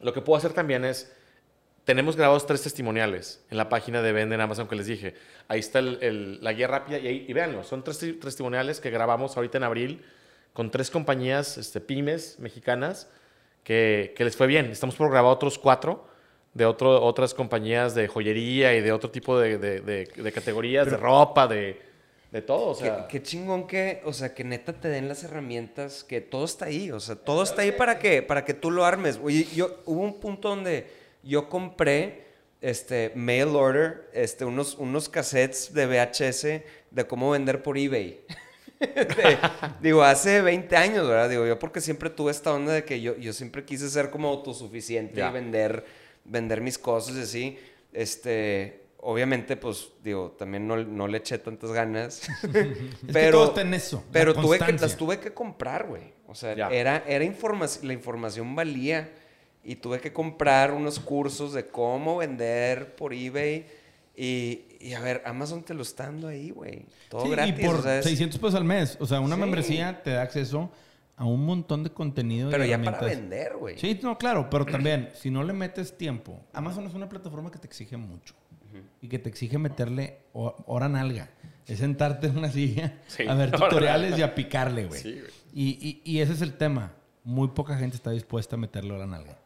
lo que puedo hacer también es, tenemos grabados tres testimoniales en la página de Vende en Amazon que les dije. Ahí está el- el- la guía rápida y, ahí, y véanlo, son tres ti- testimoniales que grabamos ahorita en abril con tres compañías este, pymes mexicanas que, que les fue bien. Estamos por grabar otros cuatro de otro, otras compañías de joyería y de otro tipo de, de- de- de categorías, de ropa, de, de todo. O sea, qué, qué chingón que, o sea, que neta te den las herramientas, que todo está ahí, o sea, todo está ahí para que, para que tú lo armes. Oye, yo, hubo un punto donde yo compré, este, mail order, este, unos, unos cassettes de VHS de cómo vender por eBay. De- digo, hace 20 años, ¿verdad? Digo, yo porque siempre tuve esta onda de que yo, yo siempre quise ser como autosuficiente Ya. y vender, vender mis cosas y así. Este, obviamente, pues, digo, también no, no le eché tantas ganas. Es que todo está en eso, la Pero tuve que, las tuve que comprar, güey. O sea, era, era información, la información valía. Y tuve que comprar unos cursos de cómo vender por eBay. Y, y a ver, Amazon te lo está dando ahí, güey. Todo Sí, gratis. y por o sea, es- 600 pesos al mes. O sea, una Sí. membresía te da acceso a un montón de contenido. y pero ya para vender, güey. Sí, no, claro, pero también, si no le metes tiempo, Amazon es una plataforma que te exige mucho y que te exige meterle ho- hora nalga. Es sentarte en una silla Sí, a ver tutoriales nalga. y a picarle, güey. Sí, güey. y, y- y ese es el tema. Muy poca gente está dispuesta a meterle hora nalga.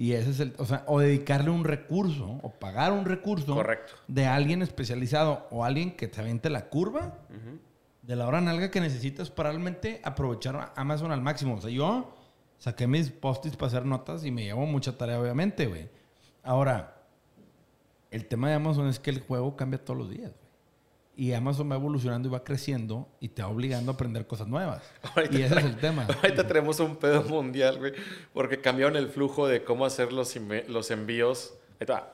Y ese es el, o sea, o dedicarle un recurso, o pagar un recurso Correcto. de alguien especializado o alguien que te aviente la curva de la hora nalga que necesitas para realmente aprovechar Amazon al máximo. O sea, yo saqué mis post-its para hacer notas y me llevo mucha tarea, obviamente, güey. Ahora, el tema de Amazon es que el juego cambia todos los días. Y Amazon va evolucionando y va creciendo y te va obligando a aprender cosas nuevas. Ahorita y ese es el tema. Ahorita tenemos un pedo mundial, güey, porque cambiaron el flujo de cómo hacer los, los envíos. Ahí ba-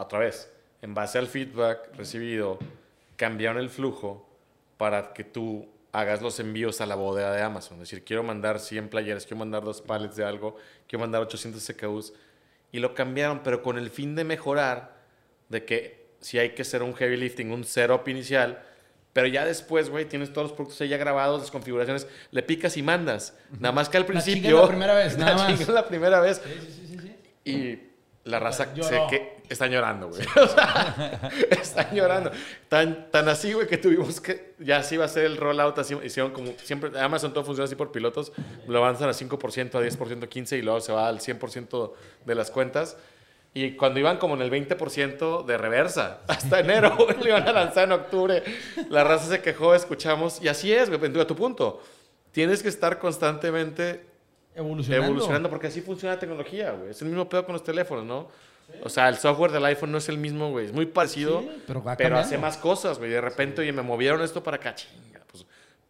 otra vez. En base al feedback recibido, cambiaron el flujo para que tú hagas los envíos a la bodega de Amazon. Es decir, quiero mandar 100 playeras, quiero mandar dos pallets de algo, quiero mandar 800 CKUs. Y lo cambiaron, pero con el fin de mejorar, de que si hay que hacer un heavy lifting, un setup inicial, pero ya después, güey, tienes todos los productos ahí ya grabados, las configuraciones, le picas y mandas. Nada más que al La principio. la primera vez, nada la más. la primera vez. Sí, sí, sí, sí. Y la raza Lloró. sé que están llorando, güey. O sea, están llorando. Tan, tan así, güey, que tuvimos que. Ya así va a ser el rollout. Así hicieron como. Siempre. Amazon todo funciona así por pilotos. Lo avanzan a 5%, a 10%, 15% y luego se va al 100% de las cuentas. Y cuando iban como en el 20% de reversa, hasta enero, lo iban a lanzar en octubre. La raza se quejó, escuchamos. Y así es, güey. A tu punto. Tienes que estar constantemente Evolucionando. evolucionando porque así funciona la tecnología, güey. Es el mismo pedo con los teléfonos, ¿no? O sea, el software del iPhone no es el mismo, güey. Es muy parecido, Sí, pero pero hace más cosas, güey. De repente, oye, me movieron esto para acá, chinga. Pues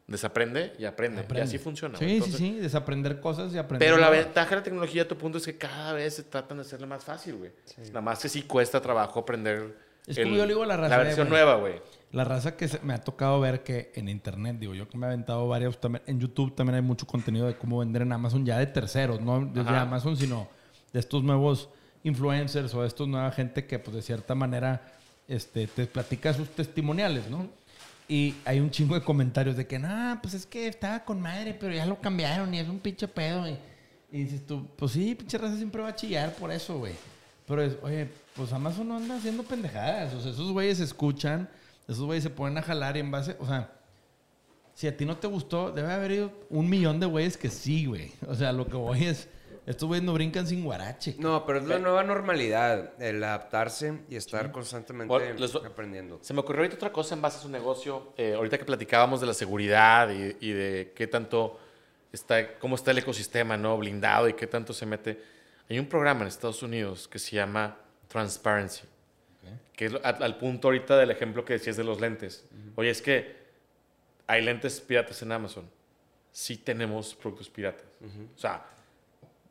desaprende y aprende. Aprende. Y así funciona. Sí, güey. sí, sí. Desaprender cosas y aprender. Pero la ventaja de la tecnología, a tu punto, es que cada vez se tratan de hacerle más fácil, güey. Nada más que sí cuesta trabajo aprender Es como yo le digo a la raza, la eh, versión güey. nueva, güey. La raza que se- me ha tocado ver que en internet, digo, yo que me he aventado varios, también, en YouTube también hay mucho contenido de cómo vender en Amazon ya de terceros, no desde Ajá. Amazon, sino de estos nuevos influencers o de estos nueva gente que pues de cierta manera este, te platica sus testimoniales, ¿no? Y hay un chingo de comentarios de que, no, pues es que estaba con madre, pero ya lo cambiaron y es un pinche pedo. Y, dices tú, pues sí, pinche raza siempre va a chillar por eso, güey. Pero es, oye, pues Amazon no anda haciendo pendejadas. O sea, esos güeyes escuchan, esos güeyes se ponen a jalar y en base, o sea, si a ti no te gustó, debe haber ido un millón de güeyes que sí, güey. O sea, lo que voy es, estos güeyes no brincan sin guarache. No, pero es la nueva normalidad, el adaptarse y estar constantemente Bueno, les- aprendiendo. Se me ocurrió ahorita otra cosa en base a su negocio. Eh, ahorita que platicábamos de la seguridad y, y de qué tanto está, cómo está el ecosistema, ¿no? Blindado y qué tanto se mete. Hay un programa en Estados Unidos que se llama Transparency, que es al, al punto ahorita del ejemplo que decías de los lentes. Oye, es que hay lentes piratas en Amazon. Sí tenemos productos piratas. O sea,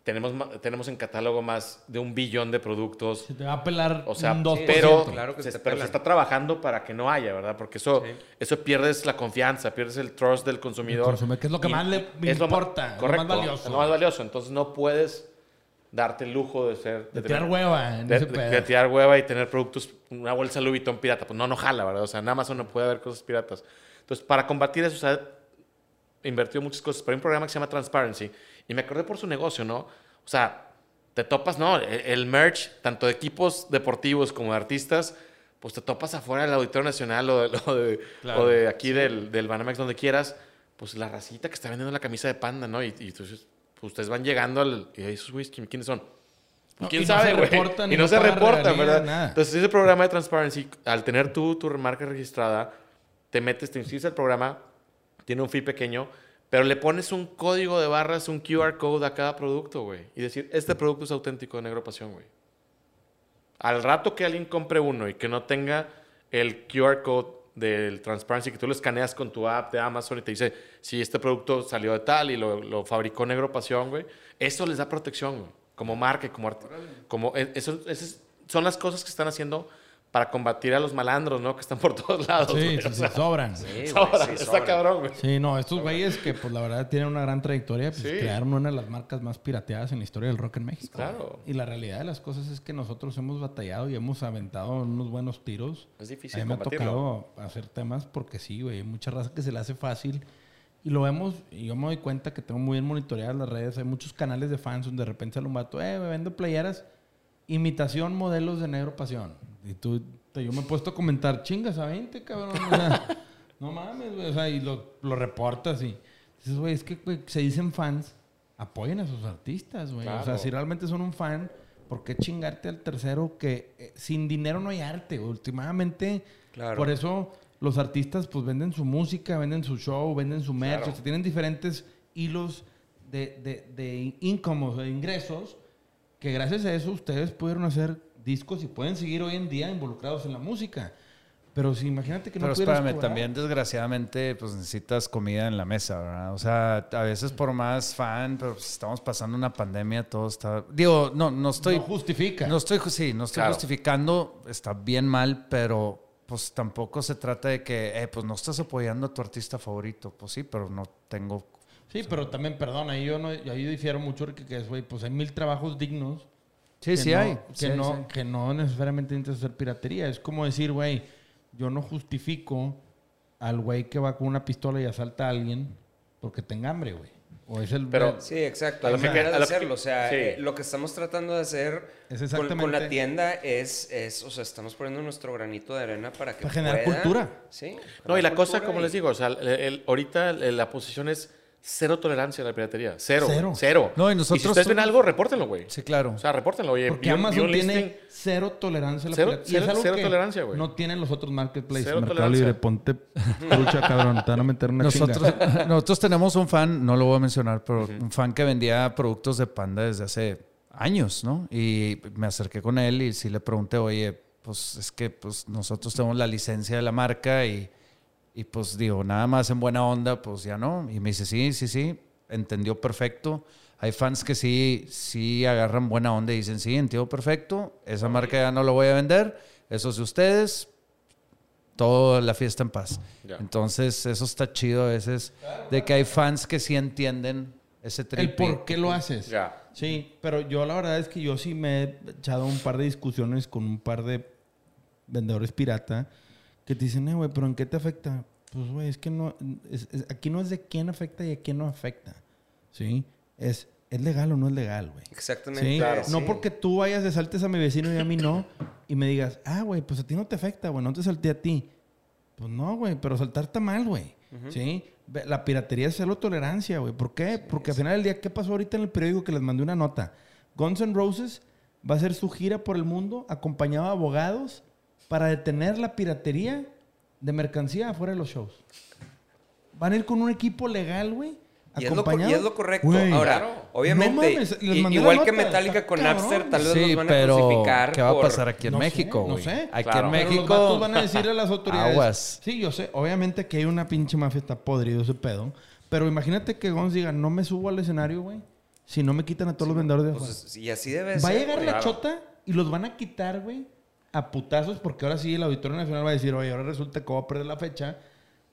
tenemos, tenemos en catálogo más de un billón de productos. Se te va a pelar O sea, un 2%. pero, claro que se, se pero se está trabajando para que no haya, ¿verdad? Porque eso, Sí. eso pierdes la confianza, pierdes el trust del consumidor. consumidor, que es lo que más le es lo importa, es lo más correcto, valioso. es lo más valioso. Entonces no puedes darte el lujo de ser... De tener- tirar hueva en de, ese de- pedo. de tirar hueva y tener productos, una bolsa Louis Vuitton pirata. Pues no, no jala, ¿verdad? O sea, en Amazon no puede haber cosas piratas. Entonces, para combatir eso, se ha invertido muchas cosas. Pero hay un programa que se llama Transparency. Y me acordé por su negocio, ¿no? O sea, te topas, ¿no? El, el merch, tanto de equipos deportivos como de artistas, pues te topas afuera del Auditorio Nacional o de, o de, Claro. o de aquí del, del Banamex, donde quieras. Pues la racita que está vendiendo la camisa de panda, ¿no? Y, y entonces, pues ustedes van llegando al... Y esos güeyes, ¿quién- ¿quiénes son? No, ¿Quién y no sabe, güey? reportan, y no, no se reportan, ¿verdad? nada. Entonces, ese programa de Transparency, al tener tú tu marca registrada, te metes, te inscribes al programa, tiene un fee pequeño, pero le pones un código de barras, un QR code a cada producto, güey. Y decir, este producto es auténtico de Negro Pasión, güey. Al rato que alguien compre uno y que no tenga el QR code del Transparency, que tú lo escaneas con tu app de Amazon y te dice si este producto salió de tal y lo, lo fabricó Negro Pasión, güey. Eso les da protección, güey. Como marca como... art- como e- eso, esas son las cosas que están haciendo para combatir a los malandros, ¿no? Que están por todos lados. Sí, güey. sí, O sí, sobran. Sí, güey, sobra, sí, está sobra. cabrón, güey. Sí, no, estos güeyes que pues la verdad tienen una gran trayectoria, pues Sí. crearon una de las marcas más pirateadas en la historia del rock en México. Claro. Y la realidad de las cosas es que nosotros hemos batallado y hemos aventado unos buenos tiros. Es A difícil mí me ha tocado hacer temas porque sí, güey, hay mucha raza que se le hace fácil. Y lo vemos, y yo me doy cuenta que tengo muy bien monitoreadas las redes. Hay muchos canales de fans donde de repente sale un vato, eh, me vendo playeras, imitación modelos de negro pasión. Y tú, te- yo me he puesto a comentar, chingas a 20, cabrón. O sea, no mames, güey. O sea, y lo, lo reportas y dices, güey, es que se dicen fans, apoyen a sus artistas, güey. O sea, si realmente son un fan, ¿Por qué chingarte al tercero que eh, sin dinero no hay arte? Últimamente, Claro. por eso los artistas pues venden su música, venden su show, venden su merch, Claro. o sea, tienen diferentes hilos de, de, de sea, de ingresos, que gracias a eso ustedes pudieron hacer discos y pueden seguir hoy en día involucrados en la música. Pero si imagínate que no Pero espérame, cobrar. también desgraciadamente pues necesitas comida en la mesa, ¿verdad? O sea, a veces por más fan, pero pues, estamos pasando una pandemia, todo está... Digo, no, no estoy... no justifica. No estoy, sí, no estoy Claro. justificando, está bien mal, pero pues tampoco se trata de que, eh, pues no estás apoyando a tu artista favorito. Pues sí, pero no tengo... Sí, pero también, perdón, ahí yo, no, ahí yo difiero mucho que, que es, güey, pues hay mil trabajos dignos. Sí, que sí no- hay. Que, sí no, sí. que no necesariamente necesitas hacer piratería. Es como decir, güey, yo no justifico al güey que va con una pistola y asalta a alguien porque tenga hambre, güey. O es el... Pero- Sí, exacto. A A lo lo que- que a lo que- hacerlo. O sea, sí. eh, lo que estamos tratando de hacer Es con, con la tienda es, es, o sea, estamos poniendo nuestro granito de arena para que Para generar pueda- cultura. Sí. No, y la cosa, cultura como y- les digo, o sea, el- el- ahorita el- la posición es cero tolerancia a la piratería. Cero. Cero. Cero. No, y si nosotros ustedes ven somos- algo, repórtenlo, güey. Sí, claro. O sea, repórtenlo. Oye, Porque Amazon un tiene listing- cero tolerancia a la Cero- piratería. cero- y es algo cero que tolerancia, güey. No tienen los otros marketplaces. Cero Mercado tolerancia. Libre, ponte trucha, cabrón. Te van a meter una Nosotros, chinga. nosotros tenemos un fan, no lo voy a mencionar, pero un fan que vendía productos de panda desde hace años, ¿no? Y me acerqué con él y sí le pregunté, oye, pues es que pues, nosotros tenemos la licencia de la marca y, y pues digo, nada más en buena onda, pues ya no. Y me dice, sí, sí, sí, entendió perfecto. Hay fans que sí, sí agarran buena onda y dicen, sí, entiendo perfecto, esa marca ya no lo voy a vender, eso es de ustedes, toda la fiesta en paz. Ya. Entonces, eso está chido a veces, de que hay fans que sí entienden ese trip. El por qué lo haces. Ya. Sí, pero yo la verdad es que yo sí me he echado un par de discusiones con un par de vendedores pirata que te dicen, eh, güey, pero ¿en qué te afecta? Pues, güey, es que no, es- es- aquí no es de quién afecta y a quién no afecta. ¿Sí? Es, ¿es legal o no es legal, güey? Exactamente. Sí, Claro. no sí. porque tú vayas de saltes a mi vecino y a mí no, y me digas, ah, güey, pues a ti no te afecta, güey, no te salté a ti. Pues no, güey, pero saltar está mal, güey. ¿Sí? Ve- La piratería es cero tolerancia, güey. ¿Por qué? Porque al final del día, ¿qué pasó ahorita en el periódico que les mandé una nota? Guns N' Roses va a hacer su gira por el mundo acompañado de abogados para detener la piratería de mercancía afuera de los shows. Van a ir con un equipo legal, güey. Y es, lo, co- acompañado. y es lo correcto. Ahora, claro. obviamente, No mames, igual que Metallica con cabrón. Napster, tal vez Sí, los van a pero crucificar. ¿qué va a pasar aquí en No sé, México, no güey? sé. Aquí Claro. en Pero México. los vatos van a decirle a las autoridades. Aguas. Sí, yo sé. Obviamente que hay una pinche mafia, está podrido ese pedo. Pero imagínate que Gonz diga, no me subo al escenario, güey. Si no me quitan a todos los vendedores de afuera. Pues, y así debe Va a llegar la claro. chota y los van a quitar, güey, a putazos. Porque ahora sí el Auditorio Nacional va a decir, oye, ahora resulta que voy a perder la fecha.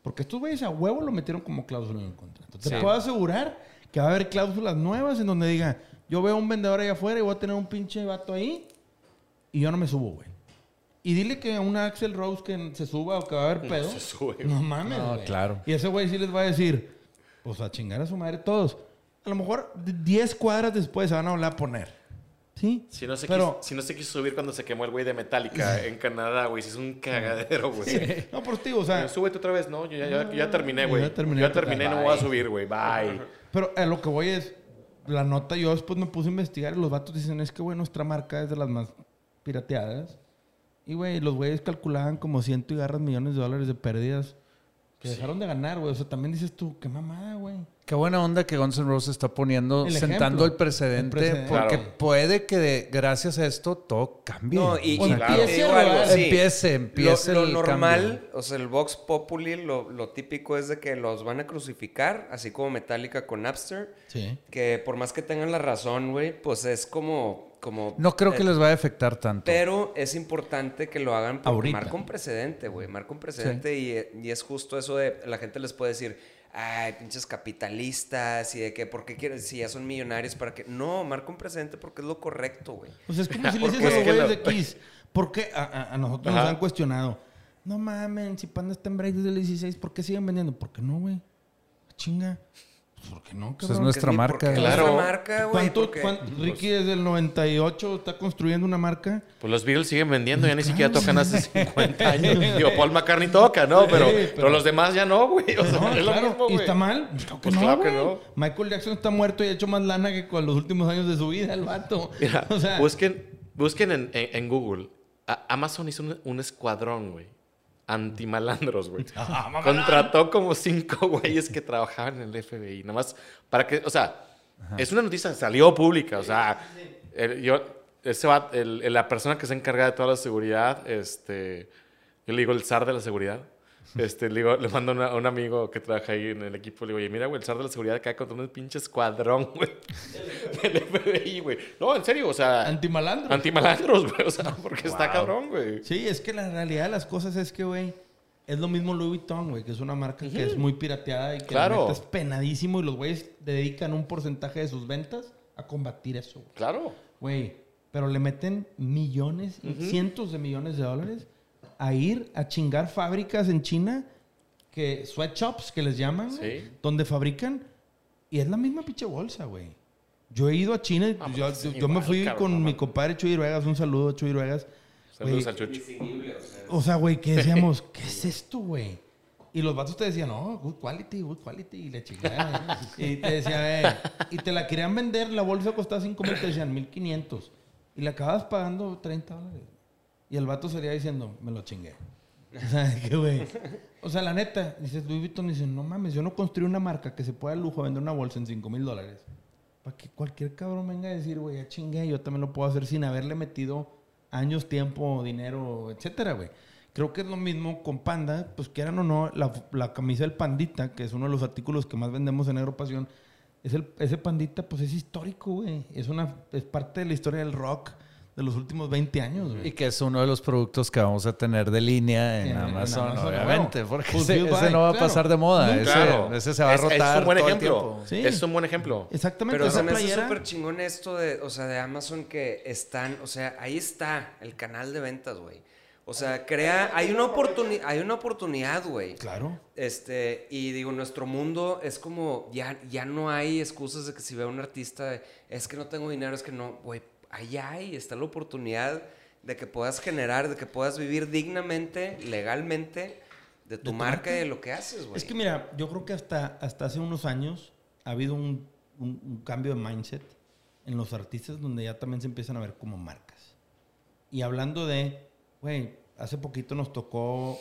Porque estos güeyes a huevo lo metieron como cláusula en el contrato. Te Sí. puedo asegurar que va a haber cláusulas nuevas en donde diga, yo veo a un vendedor allá afuera y voy a tener un pinche vato ahí y yo no me subo, güey. Y dile que a un Axel Rose que se suba o que va a haber pedo. se sube. No mames, No, güey. claro. Y ese güey sí les va a decir, pues a chingar a su madre todos. A lo mejor 10 cuadras después se van a volver a poner. ¿Sí? Si no, se Pero- quiso, si no se quiso subir cuando se quemó el güey de Metallica en Canadá, güey. Si es un cagadero, güey. No, por tío, o sea, Pero Súbete otra vez, ¿no? Yo ya, ya- ya terminé, yo güey. ya terminé Ya terminé, no voy a subir, güey. Bye. pero a lo que voy es, la nota yo después me puse a investigar y los vatos dicen, es que, güey, nuestra marca es de las más pirateadas. Y, güey, los güeyes calculaban como ciento y garras millones de dólares de pérdidas que dejaron de ganar, güey. O sea, también dices tú, qué mamada, güey. Qué buena onda que Guns N' Roses está poniendo, El sentando ejemplo. el precedente, El precedente. porque Claro. puede que de- gracias a esto todo cambie. No, y, O y empiece algo, sí. Empiece, empiece Lo, lo el normal, cambio. o sea, el Vox Populi, lo, lo típico es de que los van a crucificar, así como Metallica con Napster. Sí. Que por más que tengan la razón, güey, pues es como. como No creo que eh, les vaya a afectar tanto. Pero es importante que lo hagan porque Ahorita. marca un precedente, güey. Marca un precedente y, y es justo eso de la gente les puede decir, ay, pinches capitalistas y de que, ¿por qué quieren? Si ya son millonarios, ¿para qué? No, marca un precedente porque es lo correcto, güey. O sea, es como si le ¿Por dices a los güeyes de Kiss. ¿Por qué a, a- a nosotros nos han cuestionado? No mamen, si Panda está en break desde el 16, ¿por qué siguen vendiendo? ¿Por qué no, güey? Chinga. ¿Por qué no, Pues es nuestra marca. Claro. nuestra marca, güey. ¿Cuánto, porque- cuán- Ricky desde el 98 está construyendo una marca. Pues los Beatles siguen vendiendo, ya ni siquiera tocan hace 50 años. Digo, Paul McCartney toca, ¿no? Pero, Sí, pero, pero- los demás ya no, güey. O sea, No, es lo claro. mismo, ¿Y está mal? Claro que Pues no, claro que no. Michael Jackson está muerto y ha hecho más lana que con los últimos años de su vida, el vato. Mira, o sea, busquen, busquen en, en- en Google. A- Amazon hizo un, un escuadrón, güey. Antimalandros, güey. Ah, Contrató como cinco güeyes que trabajaban en el FBI. Nada más para que, o sea, es una noticia salió pública. O sea, el- yo, ese va, el- la persona que se encarga de toda la seguridad, este, yo le digo el zar de la seguridad. Este, le, digo, le mando una- a un amigo que trabaja ahí en el equipo, le digo, oye, mira, güey, el zar de la seguridad cae contra un pinche escuadrón, güey, del FBI, güey. No, en serio, o sea, antimalandro. antimalandros, güey, o sea, porque está cabrón, güey. Sí, es que la realidad de las cosas es que, güey, es lo mismo Louis Vuitton, güey, que es una marca que es muy pirateada y que la Claro. neta es penadísimo y los güeyes dedican un porcentaje de sus ventas a combatir eso, güey. Claro. güey. Pero le meten millones, cientos de millones de dólares a ir a chingar fábricas en China, que sweatshops que les llaman, Sí. donde fabrican y es la misma pinche bolsa, güey. Yo he ido a China, y Ah, yo, pues, yo- es yo me fui cabrón, con no mi compadre Chuy Ruegas, un saludo a Chuy Ruegas. Saludos al Chucho. o sea, güey, que decíamos, ¿qué es esto, güey? Y los vatos te decían, no, good quality, good quality, y le chingada. y te decía, eh, y te la querían vender, la bolsa costaba 5 mil, te decían 1500. Y le acabas pagando 30 dólares. Y el vato salía diciendo, me lo chingué. O sea, güey. O sea, la neta, dices, Louis Vuitton dice, no mames, yo no construí una marca que se pueda lujo vender una bolsa en 5 mil dólares. Para que cualquier cabrón venga a decir, güey, ya chingué, yo también lo puedo hacer sin haberle metido años, tiempo, dinero, etcétera, güey. Creo que es lo mismo con Panda, pues quieran o no, la, la camisa del Pandita, que es uno de los artículos que más vendemos en Agropasión, es el, ese Pandita, pues es histórico, güey. Es, una, es parte de la historia del rock de los últimos 20 años, güey. Y que es uno de los productos que vamos a tener de línea en, En- en Amazon, obviamente. claro. Porque ese, no va a claro. pasar de moda. Ese, Claro. ese se va a Es- rotar Es un buen todo ejemplo. Sí. Es un buen ejemplo. Exactamente, Pero esa se me hace playera. súper chingón esto de, o sea, de Amazon que están, o sea, ahí está el canal de ventas, güey. O sea, crea, hay una oportunidad, hay una oportunidad, güey. Claro. Este, y digo, nuestro mundo es como, ya, ya no hay excusas de que si veo a un artista, es que no tengo dinero, es que no, güey, ahí hay, está la oportunidad de que puedas generar, de que puedas vivir dignamente, legalmente, de tu tu marca marca. y de lo que haces, güey. Es que mira, yo creo que hasta, hasta hace unos años ha habido un, un- un cambio de mindset en los artistas donde ya también se empiezan a ver como marcas. Y hablando de, güey, hace poquito nos tocó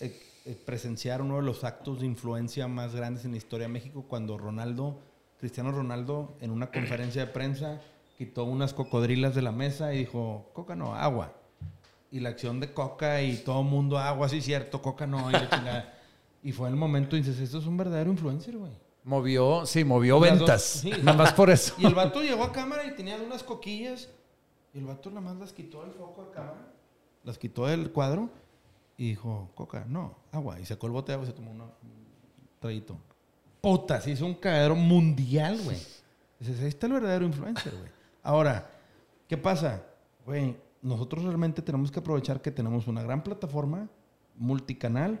eh, eh, presenciar uno de los actos de influencia más grandes en la historia de México cuando Ronaldo, Cristiano Ronaldo, en una conferencia de prensa, quitó unas cocodrilas de la mesa y dijo, coca no, agua. Y la acción de coca y todo el mundo, agua, sí cierto, coca no, y la. Y fue el momento y dices, esto es un verdadero influencer, güey. Movió, sí, movió Las dos- ventas. sí. Nada más por eso. Y el vato llegó a cámara y tenía unas coquillas. Y el vato nada más las quitó del foco de cámara. Las quitó del cuadro. Y dijo, coca, no, agua. Y sacó el bote de agua y se tomó un traguito. Puta, se hizo un cagadero mundial, güey. Dices, ahí está el verdadero influencer, güey. Ahora, ¿qué pasa? Güey, nosotros realmente tenemos que aprovechar que tenemos una gran plataforma multicanal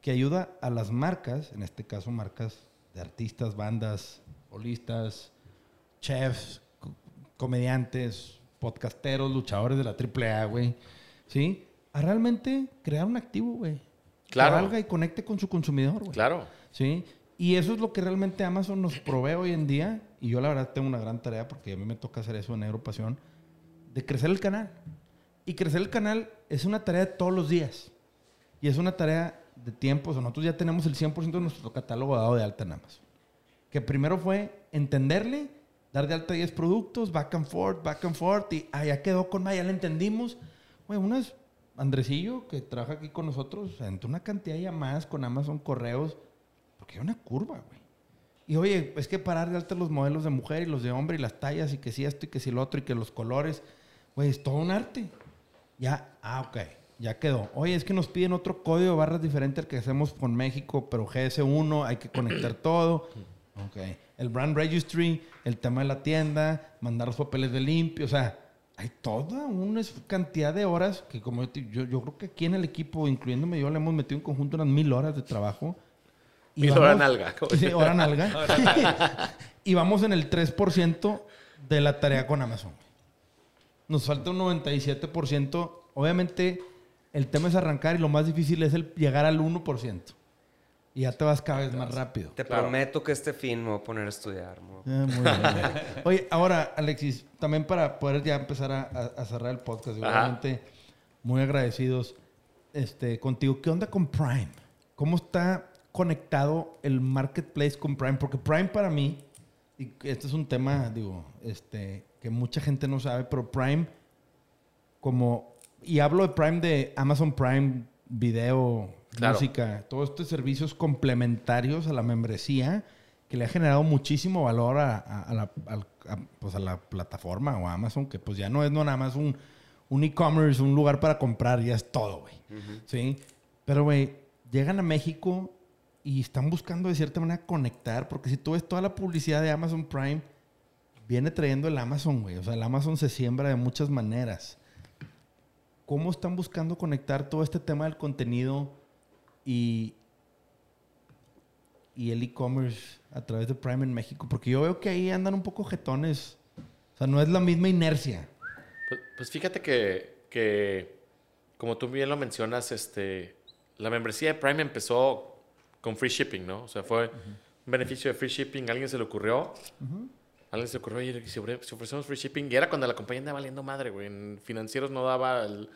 que ayuda a las marcas, en este caso marcas de artistas, bandas, holistas, chefs, co- comediantes, podcasteros, luchadores de la AAA, güey. ¿Sí? A realmente crear un activo, güey. Claro. Que valga y conecte con su consumidor, güey. Claro. ¿Sí? Y eso es lo que realmente Amazon nos provee hoy en día. Y yo la verdad tengo una gran tarea porque a mí me toca hacer eso en Agropasión. De crecer el canal. Y crecer el canal es una tarea de todos los días. Y es una tarea de tiempo. O nosotros ya tenemos el 100% de nuestro catálogo dado de alta en Amazon. Que primero fue entenderle, dar de alta 10 productos, back and forth, back and forth. Y ah, ya quedó con más, ya le entendimos. Güey, unas... Andresillo, que trabaja aquí con nosotros, entró una cantidad de llamadas con Amazon, correos, porque hay una curva, güey. Y oye, es que parar de alta los modelos de mujer y los de hombre y las tallas y que si esto y que si lo otro y que los colores, güey, es todo un arte. Ya, ah, ok, ya quedó. Oye, es que nos piden otro código de barras diferente al que hacemos con México, pero GS1, hay que conectar todo. Ok. El brand registry, el tema de la tienda, mandar los papeles de limpio, o sea, hay toda una cantidad de horas que como yo, yo, yo creo que aquí en el equipo, incluyéndome yo, le hemos metido en conjunto unas mil horas de trabajo. Y hora nalga. Sí, hora nalga. y vamos en el 3% de la tarea con Amazon. Nos falta un 97%. Obviamente, el tema es arrancar y lo más difícil es el llegar al 1%. Y ya te vas cada vez más rápido. Te prometo que este fin me voy a poner a estudiar. Ah, muy bien. Oye, ahora, Alexis, también para poder ya empezar a, a- a cerrar el podcast, obviamente muy agradecidos este, contigo. ¿Qué onda con Prime? ¿Cómo está conectado el marketplace con Prime? Porque Prime para mí, y este es un tema, digo, este, que mucha gente no sabe, pero Prime, como, y hablo de Prime de Amazon Prime, video, Claro. música, todos estos servicios complementarios a la membresía que le ha generado muchísimo valor a, a- a la, a, pues a la plataforma o a Amazon, que pues ya no es no nada más un, un e-commerce, un lugar para comprar, ya es todo, güey. ¿Sí? Pero, güey, llegan a México y están buscando de cierta manera conectar, porque si tú ves toda la publicidad de Amazon Prime, viene trayendo el Amazon, güey. O sea, el Amazon se siembra de muchas maneras. ¿Cómo están buscando conectar todo este tema del contenido y, y el e-commerce a través de Prime en México? Porque yo veo que ahí andan un poco jetones. O sea, no es la misma inercia. Pues, pues fíjate que, que, como tú bien lo mencionas, este, la membresía de Prime empezó con free shipping, ¿no? O sea, fue un beneficio de free shipping. A alguien se le ocurrió. A alguien se le ocurrió, oye, si ofre- si ofrecemos free shipping. Y era cuando la compañía andaba valiendo madre, güey. En financieros no daba el...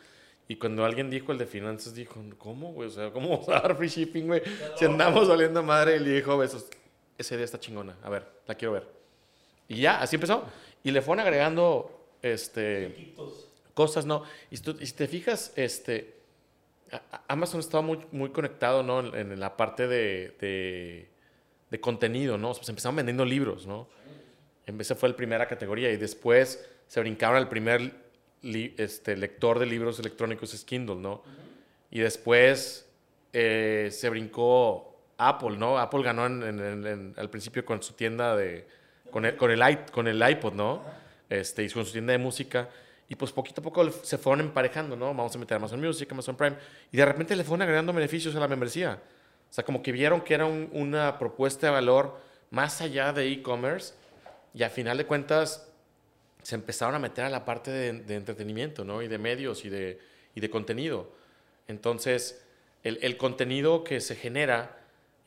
Y cuando alguien dijo, el de finanzas dijo, ¿cómo, güey? O sea, ¿cómo vamos a dar free shipping, güey? Si andamos valiendo madre. Y le dijo, "Eso- esa idea está chingona. A ver, la quiero ver. Y ya, así empezó. Y le fueron agregando, este cosas, ¿no? Y, si y te fijas, este, Amazon estaba muy, conectado, ¿no? En, la parte de, contenido, ¿no? Pues empezaron vendiendo libros, ¿no? Esa fue la primera categoría y después se brincaron al primer este, lector de libros electrónicos, es Kindle, ¿no? Y después eh, se brincó Apple, ¿no? Apple ganó al principio con su tienda de... Con el, con el iPod, ¿no? Este, y con su tienda de música. Y pues poquito a poco se fueron emparejando, ¿no? Vamos a meter Amazon Music, Amazon Prime. Y de repente le fueron agregando beneficios a la membresía. O sea, como que vieron que era un- una propuesta de valor más allá de e-commerce. Y a final de cuentas se empezaron a meter a la parte de, de entretenimiento, ¿no? Y de medios y de, y de contenido. Entonces, el, el contenido que se genera,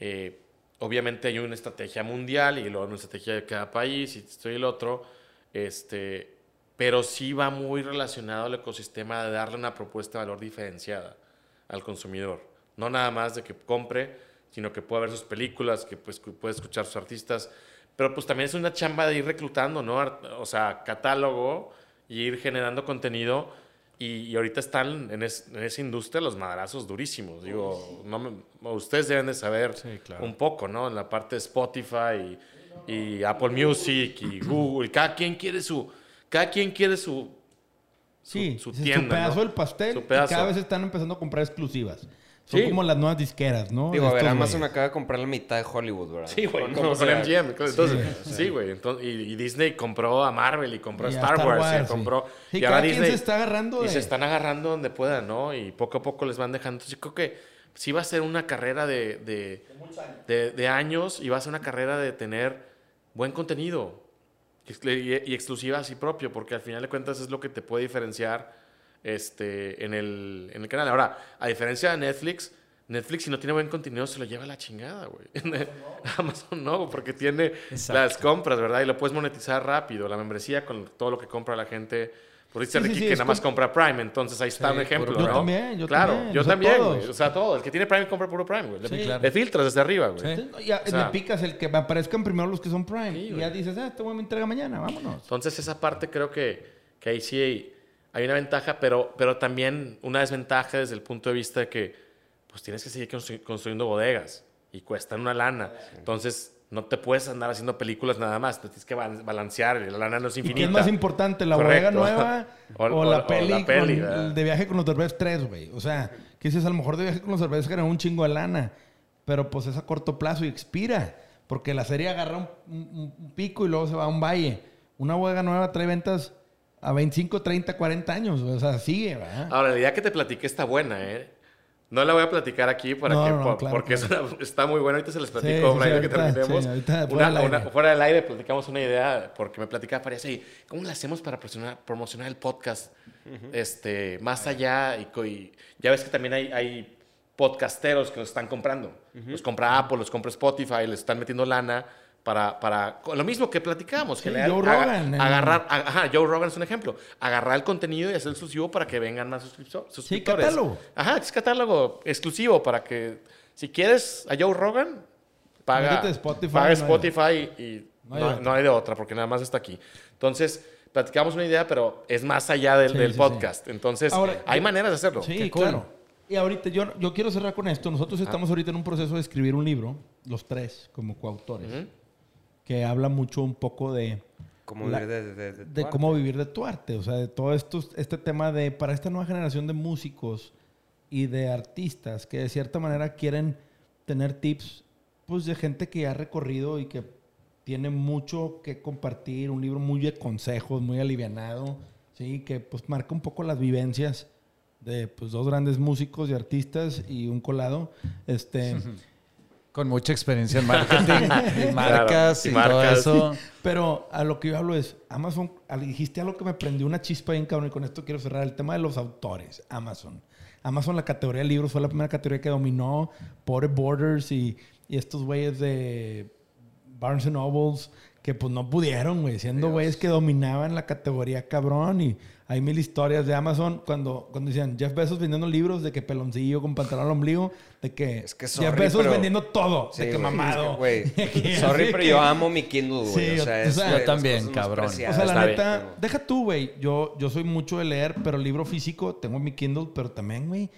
eh, obviamente hay una estrategia mundial y luego una estrategia de cada país y esto y el otro, este, pero sí va muy relacionado al ecosistema de darle una propuesta de valor diferenciada al consumidor. No nada más de que compre, sino que pueda ver sus películas, que pues, que puede escuchar sus artistas, pero pues también es una chamba de ir reclutando, ¿no? O sea, catálogo y ir generando contenido. Y, y ahorita están en, es- en esa industria los madrazos durísimos. Digo, no me- ustedes deben de saber Sí, claro. un poco, ¿no? En la parte de Spotify y, y Apple Music y Google. Cada quien quiere su, cada quien quiere su, Sí, su ese es tienda, su pedazo ¿no? del pastel. Su y cada vez están empezando a comprar exclusivas. Son Sí. como las nuevas disqueras, ¿no? Digo, De a ver, Amazon güeyes. acaba de comprar la mitad de Hollywood, ¿verdad? Sí, güey, O como con sea, MGM. Entonces, sí, güey. entonces, y, y Disney compró a Marvel y compró a Y a Star, Star Wars, Wars, y sí. compró. Sí, y cada ahora quien Disney. se está agarrando Y de- se están agarrando donde puedan, ¿no? Y poco a poco les van dejando. Entonces, yo creo que sí va a ser una carrera de, de, de, de años y va a ser una carrera de tener buen contenido y, y exclusiva así propio, porque al final de cuentas es lo que te puede diferenciar este, en, el, en el canal. Ahora, a diferencia de Netflix, Netflix si no tiene buen contenido se lo lleva a la chingada, güey. Amazon no, porque tiene Exacto. las compras, ¿verdad? Y lo puedes monetizar rápido, la membresía con todo lo que compra la gente. Por dice Sí, sí, Ricky sí, que es nada más como- compra Prime, entonces ahí está Sí, un ejemplo, puro ¿no? Yo también, yo claro, también, yo también, güey. O sea, todo. El que tiene Prime compra puro Prime, güey. Le, Sí, claro. le filtras desde arriba, güey. Sí, Ya, O sea- le picas el que me aparezcan primero los que son Prime. Sí, y ya dices, ah, este güey me entrega mañana, vámonos. Entonces esa parte creo que, que ahí sí hay, una ventaja, pero, pero también una desventaja desde el punto de vista de que pues tienes que seguir constru- construyendo bodegas y cuestan una lana. Entonces no te puedes andar haciendo películas nada más, te tienes que ba- balancear y la lana no es ¿Y infinita. qué es más importante, la bodega nueva O- o, o- la o peli, la peli, con- ¿verdad? de viaje con los Derbez 3, güey? O sea, que dices, a lo mejor de viaje con los Derbez ganó un chingo de lana, pero pues es a corto plazo y expira, porque la serie agarra un, un- un pico y luego se va a un valle. Una bodega nueva trae ventas a 25, 30, 40 años, o sea, sigue, ¿verdad? Ahora, la idea que te platiqué está buena, ¿eh? No la voy a platicar aquí para No, que, no, por- claro, porque claro. es una- está muy bueno. Ahorita se les platico, sí, Brian, sí, que terminemos. sí, ahorita, Una- fuera del una- aire. fuera del aire platicamos una idea, porque me platicaba Farías, "Oye, ¿cómo le hacemos para promocionar, promocionar el podcast? este, más allá, y, y ya ves que también hay, hay podcasteros que nos están comprando. Los compra Apple, los compra Spotify, les están metiendo lana para, para lo mismo que platicamos. Sí, generar- Joe Rogan, el- agarrar, ajá, Joe Rogan es un ejemplo. Agarrar el contenido y hacer exclusivo para que vengan más suscripto- suscriptores. catálogo. Ajá, es catálogo exclusivo para que si quieres a Joe Rogan, paga Spotify, paga no hay- Spotify y no no, hay no otra. hay de otra porque nada más está aquí. Entonces, platicamos una idea, pero es más allá del, Sí, del sí, podcast. Entonces, Ahora, hay yo- maneras de hacerlo. Sí, Qué cool. claro. Y ahorita yo, yo quiero cerrar con esto. Nosotros estamos ahorita en un proceso de escribir un libro, los tres, como coautores, Ujú. Que habla mucho un poco de, Como La- vivir de, de, de, de tu cómo arte. vivir de tu arte. O sea, de todo esto, este tema de, para esta nueva generación de músicos y de artistas que de cierta manera quieren tener tips, pues de gente que ha recorrido y que tiene mucho que compartir, un libro muy de consejos, muy alivianado, ¿sí? Que pues marca un poco las vivencias de pues dos grandes músicos y artistas y un colado. Este, Con mucha experiencia en marketing y marcas y y, todo marcas. eso. Pero a lo que yo hablo es, Amazon, dijiste algo que me prendió una chispa bien cabrón y con esto quiero cerrar, el tema de los autores, Amazon. Amazon, la categoría de libros, fue la primera categoría que dominó por Borders y, y estos güeyes de Barnes Nobles que pues no pudieron, güey, siendo güeyes que dominaban la categoría cabrón y hay mil historias de Amazon cuando, cuando decían Jeff Bezos vendiendo libros de que peloncillo con pantalón al ombligo, de que, Es que Jeff Bezos pero- vendiendo todo, Sí, de que mamado. es que, Sorry, pero que- yo amo mi Kindle, güey. Sí, o sea, o es sea, de yo también, cabrón. O sea, la Está neta, bien. deja tú, güey. Yo, yo soy mucho de leer, pero libro físico, tengo mi Kindle, pero también, güey,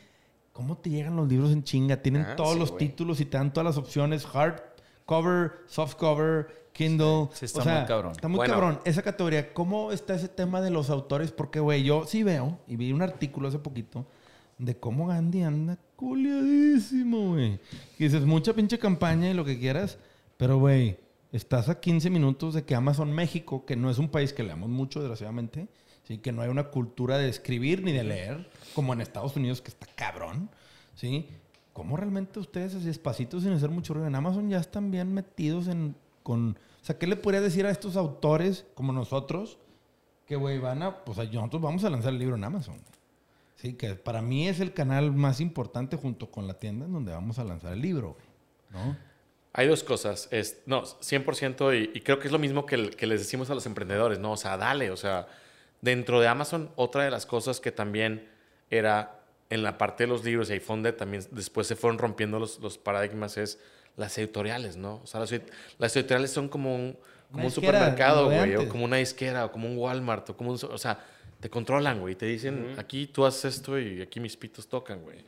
¿cómo te llegan los libros en chinga? Tienen Ah, todos sí, los títulos y te dan todas las opciones: hardcover, softcover, Kindle. Sí, está O sea, muy cabrón. Está muy Bueno. cabrón. Esa categoría, ¿cómo está ese tema de los autores? Porque, güey, yo sí veo, y vi un artículo hace poquito, de cómo Gandhi anda culiadísimo, güey. Y dices, mucha pinche campaña y lo que quieras, pero, güey, estás a 15 minutos de que Amazon México, que no es un país que leamos mucho, desgraciadamente, ¿sí? que no hay una cultura de escribir ni de leer, como en Estados Unidos, que está cabrón, ¿sí? ¿Cómo realmente ustedes, así despacitos, sin hacer mucho ruido, en Amazon ya están bien metidos en, con... O sea, ¿qué le podría decir a estos autores como nosotros? Que, güey, van a... Pues nosotros vamos a lanzar el libro en Amazon. Sí, que para mí es el canal más importante junto con la tienda en donde vamos a lanzar el libro, güey. ¿No? Hay dos cosas. Es, no, 100% y, y creo que es lo mismo que, el- que les decimos a los emprendedores, ¿no? O sea, dale, o sea, dentro de Amazon, otra de las cosas que también era en la parte de los libros y donde también después se fueron rompiendo los, los paradigmas es las editoriales, ¿no? O sea, las, las editoriales son como un, como un supermercado, lo güey, o como una disquera, o como un Walmart, o como un... O sea, te controlan, güey, te dicen, aquí tú haces esto y aquí mis pitos tocan, güey.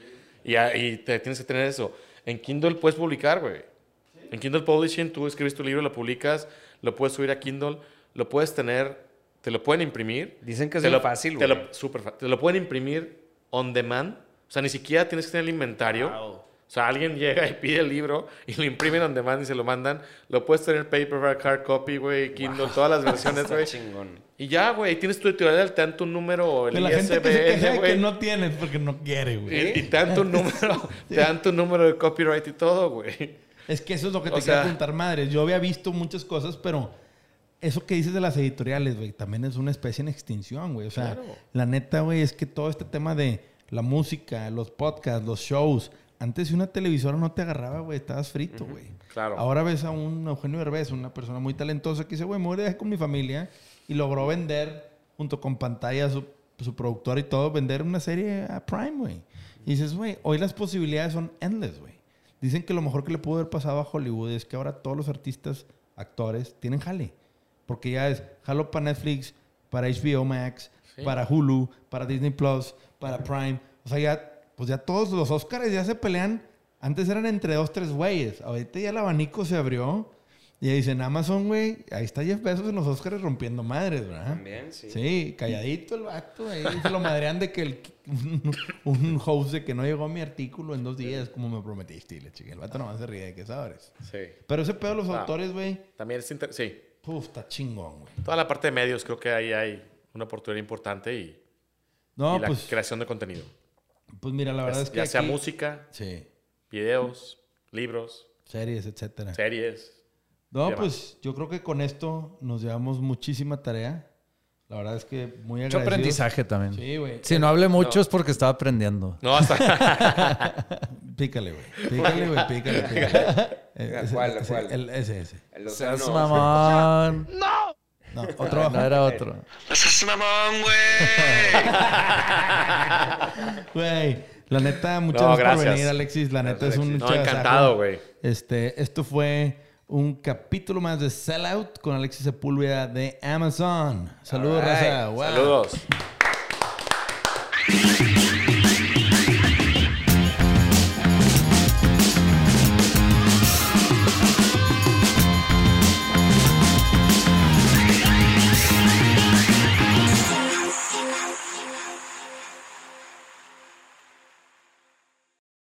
Y, a- y te tienes que tener eso. En Kindle puedes publicar, güey. En Kindle Publishing tú escribes tu libro, lo publicas, lo puedes subir a Kindle, lo puedes tener, te lo pueden imprimir. Dicen que es te lo, fácil, te güey. lo, súper fa- te lo pueden imprimir on demand. O sea, ni siquiera tienes que tener el inventario. O sea, alguien llega y pide el libro y lo imprimen on demand y se lo mandan. Lo puedes tener paperback, hard copy, güey, Kindle, todas las versiones, Está güey. chingón. Y ya, güey, tienes tu editorial, te dan tu número, el De la gente que se ISBN, queja que no tienes porque no quiere, güey. Y, y te dan tu número, te dan tu número de copyright y todo, güey. Es que eso es lo que O te sea- quiero preguntar, madres. Yo había visto muchas cosas, pero eso que dices de las editoriales, güey, también es una especie en extinción, güey. O sea, Claro. la neta, güey, es que todo este tema de la música, los podcasts, los shows, antes si una televisora no te agarraba, güey, estabas frito, güey. Claro. Ahora ves a un Eugenio Derbez, una persona muy talentosa que dice, güey, me voy a viajar con mi familia y logró vender, junto con pantalla, su, su productor y todo, vender una serie a Prime, güey. Y dices, güey, hoy las posibilidades son endless, güey. Dicen que lo mejor que le pudo haber pasado a Hollywood es que ahora todos los artistas, actores, tienen jale. Porque ya es jalo para Netflix, para HBO Max, Sí. para Hulu, para Disney Plus, para Prime. O sea, ya, pues ya todos los Oscars ya se pelean. Antes eran entre dos, tres güeyes. Ahorita ya el abanico se abrió. Y ahí dicen Amazon, güey, ahí está Jeff Bezos en los Oscars rompiendo madres, ¿verdad? También, sí. Sí, calladito el vato. Ahí se lo madrean de que el, un, un host de que no llegó mi artículo en dos días, como me prometiste. Y le chiqué, el vato nomás se ríe de que sabes. Sí. Pero ese pedo de los Ah. autores, güey, También es inter- sí. puf, está chingón, güey. Toda la parte de medios creo que ahí hay una oportunidad importante y, No, y la pues, creación de contenido. Pues mira, la verdad es que. ya sea aquí- música, Sí. videos, libros, Series, etcétera. series. No, pues yo creo que con esto nos llevamos muchísima tarea. La verdad es que muy Mucho agradecidos. aprendizaje también. Sí, güey. Si no hablé mucho es porque estaba aprendiendo. No, hasta. Pícale, güey. Pícale, güey. Pícale, pícale. Ese- ¿Cuál, ese- cuál? el- ese, ese. El océano- mamón. No, otro No era otro. No seas mamón, güey. Güey, la neta, muchas No, gracias, por venir, Alexis. La neta es un No, encantado, güey. Este, esto fue un capítulo más de Sellout con Alexis Sepúlveda de Amazon. Saludos, right. raza. Wow. Saludos.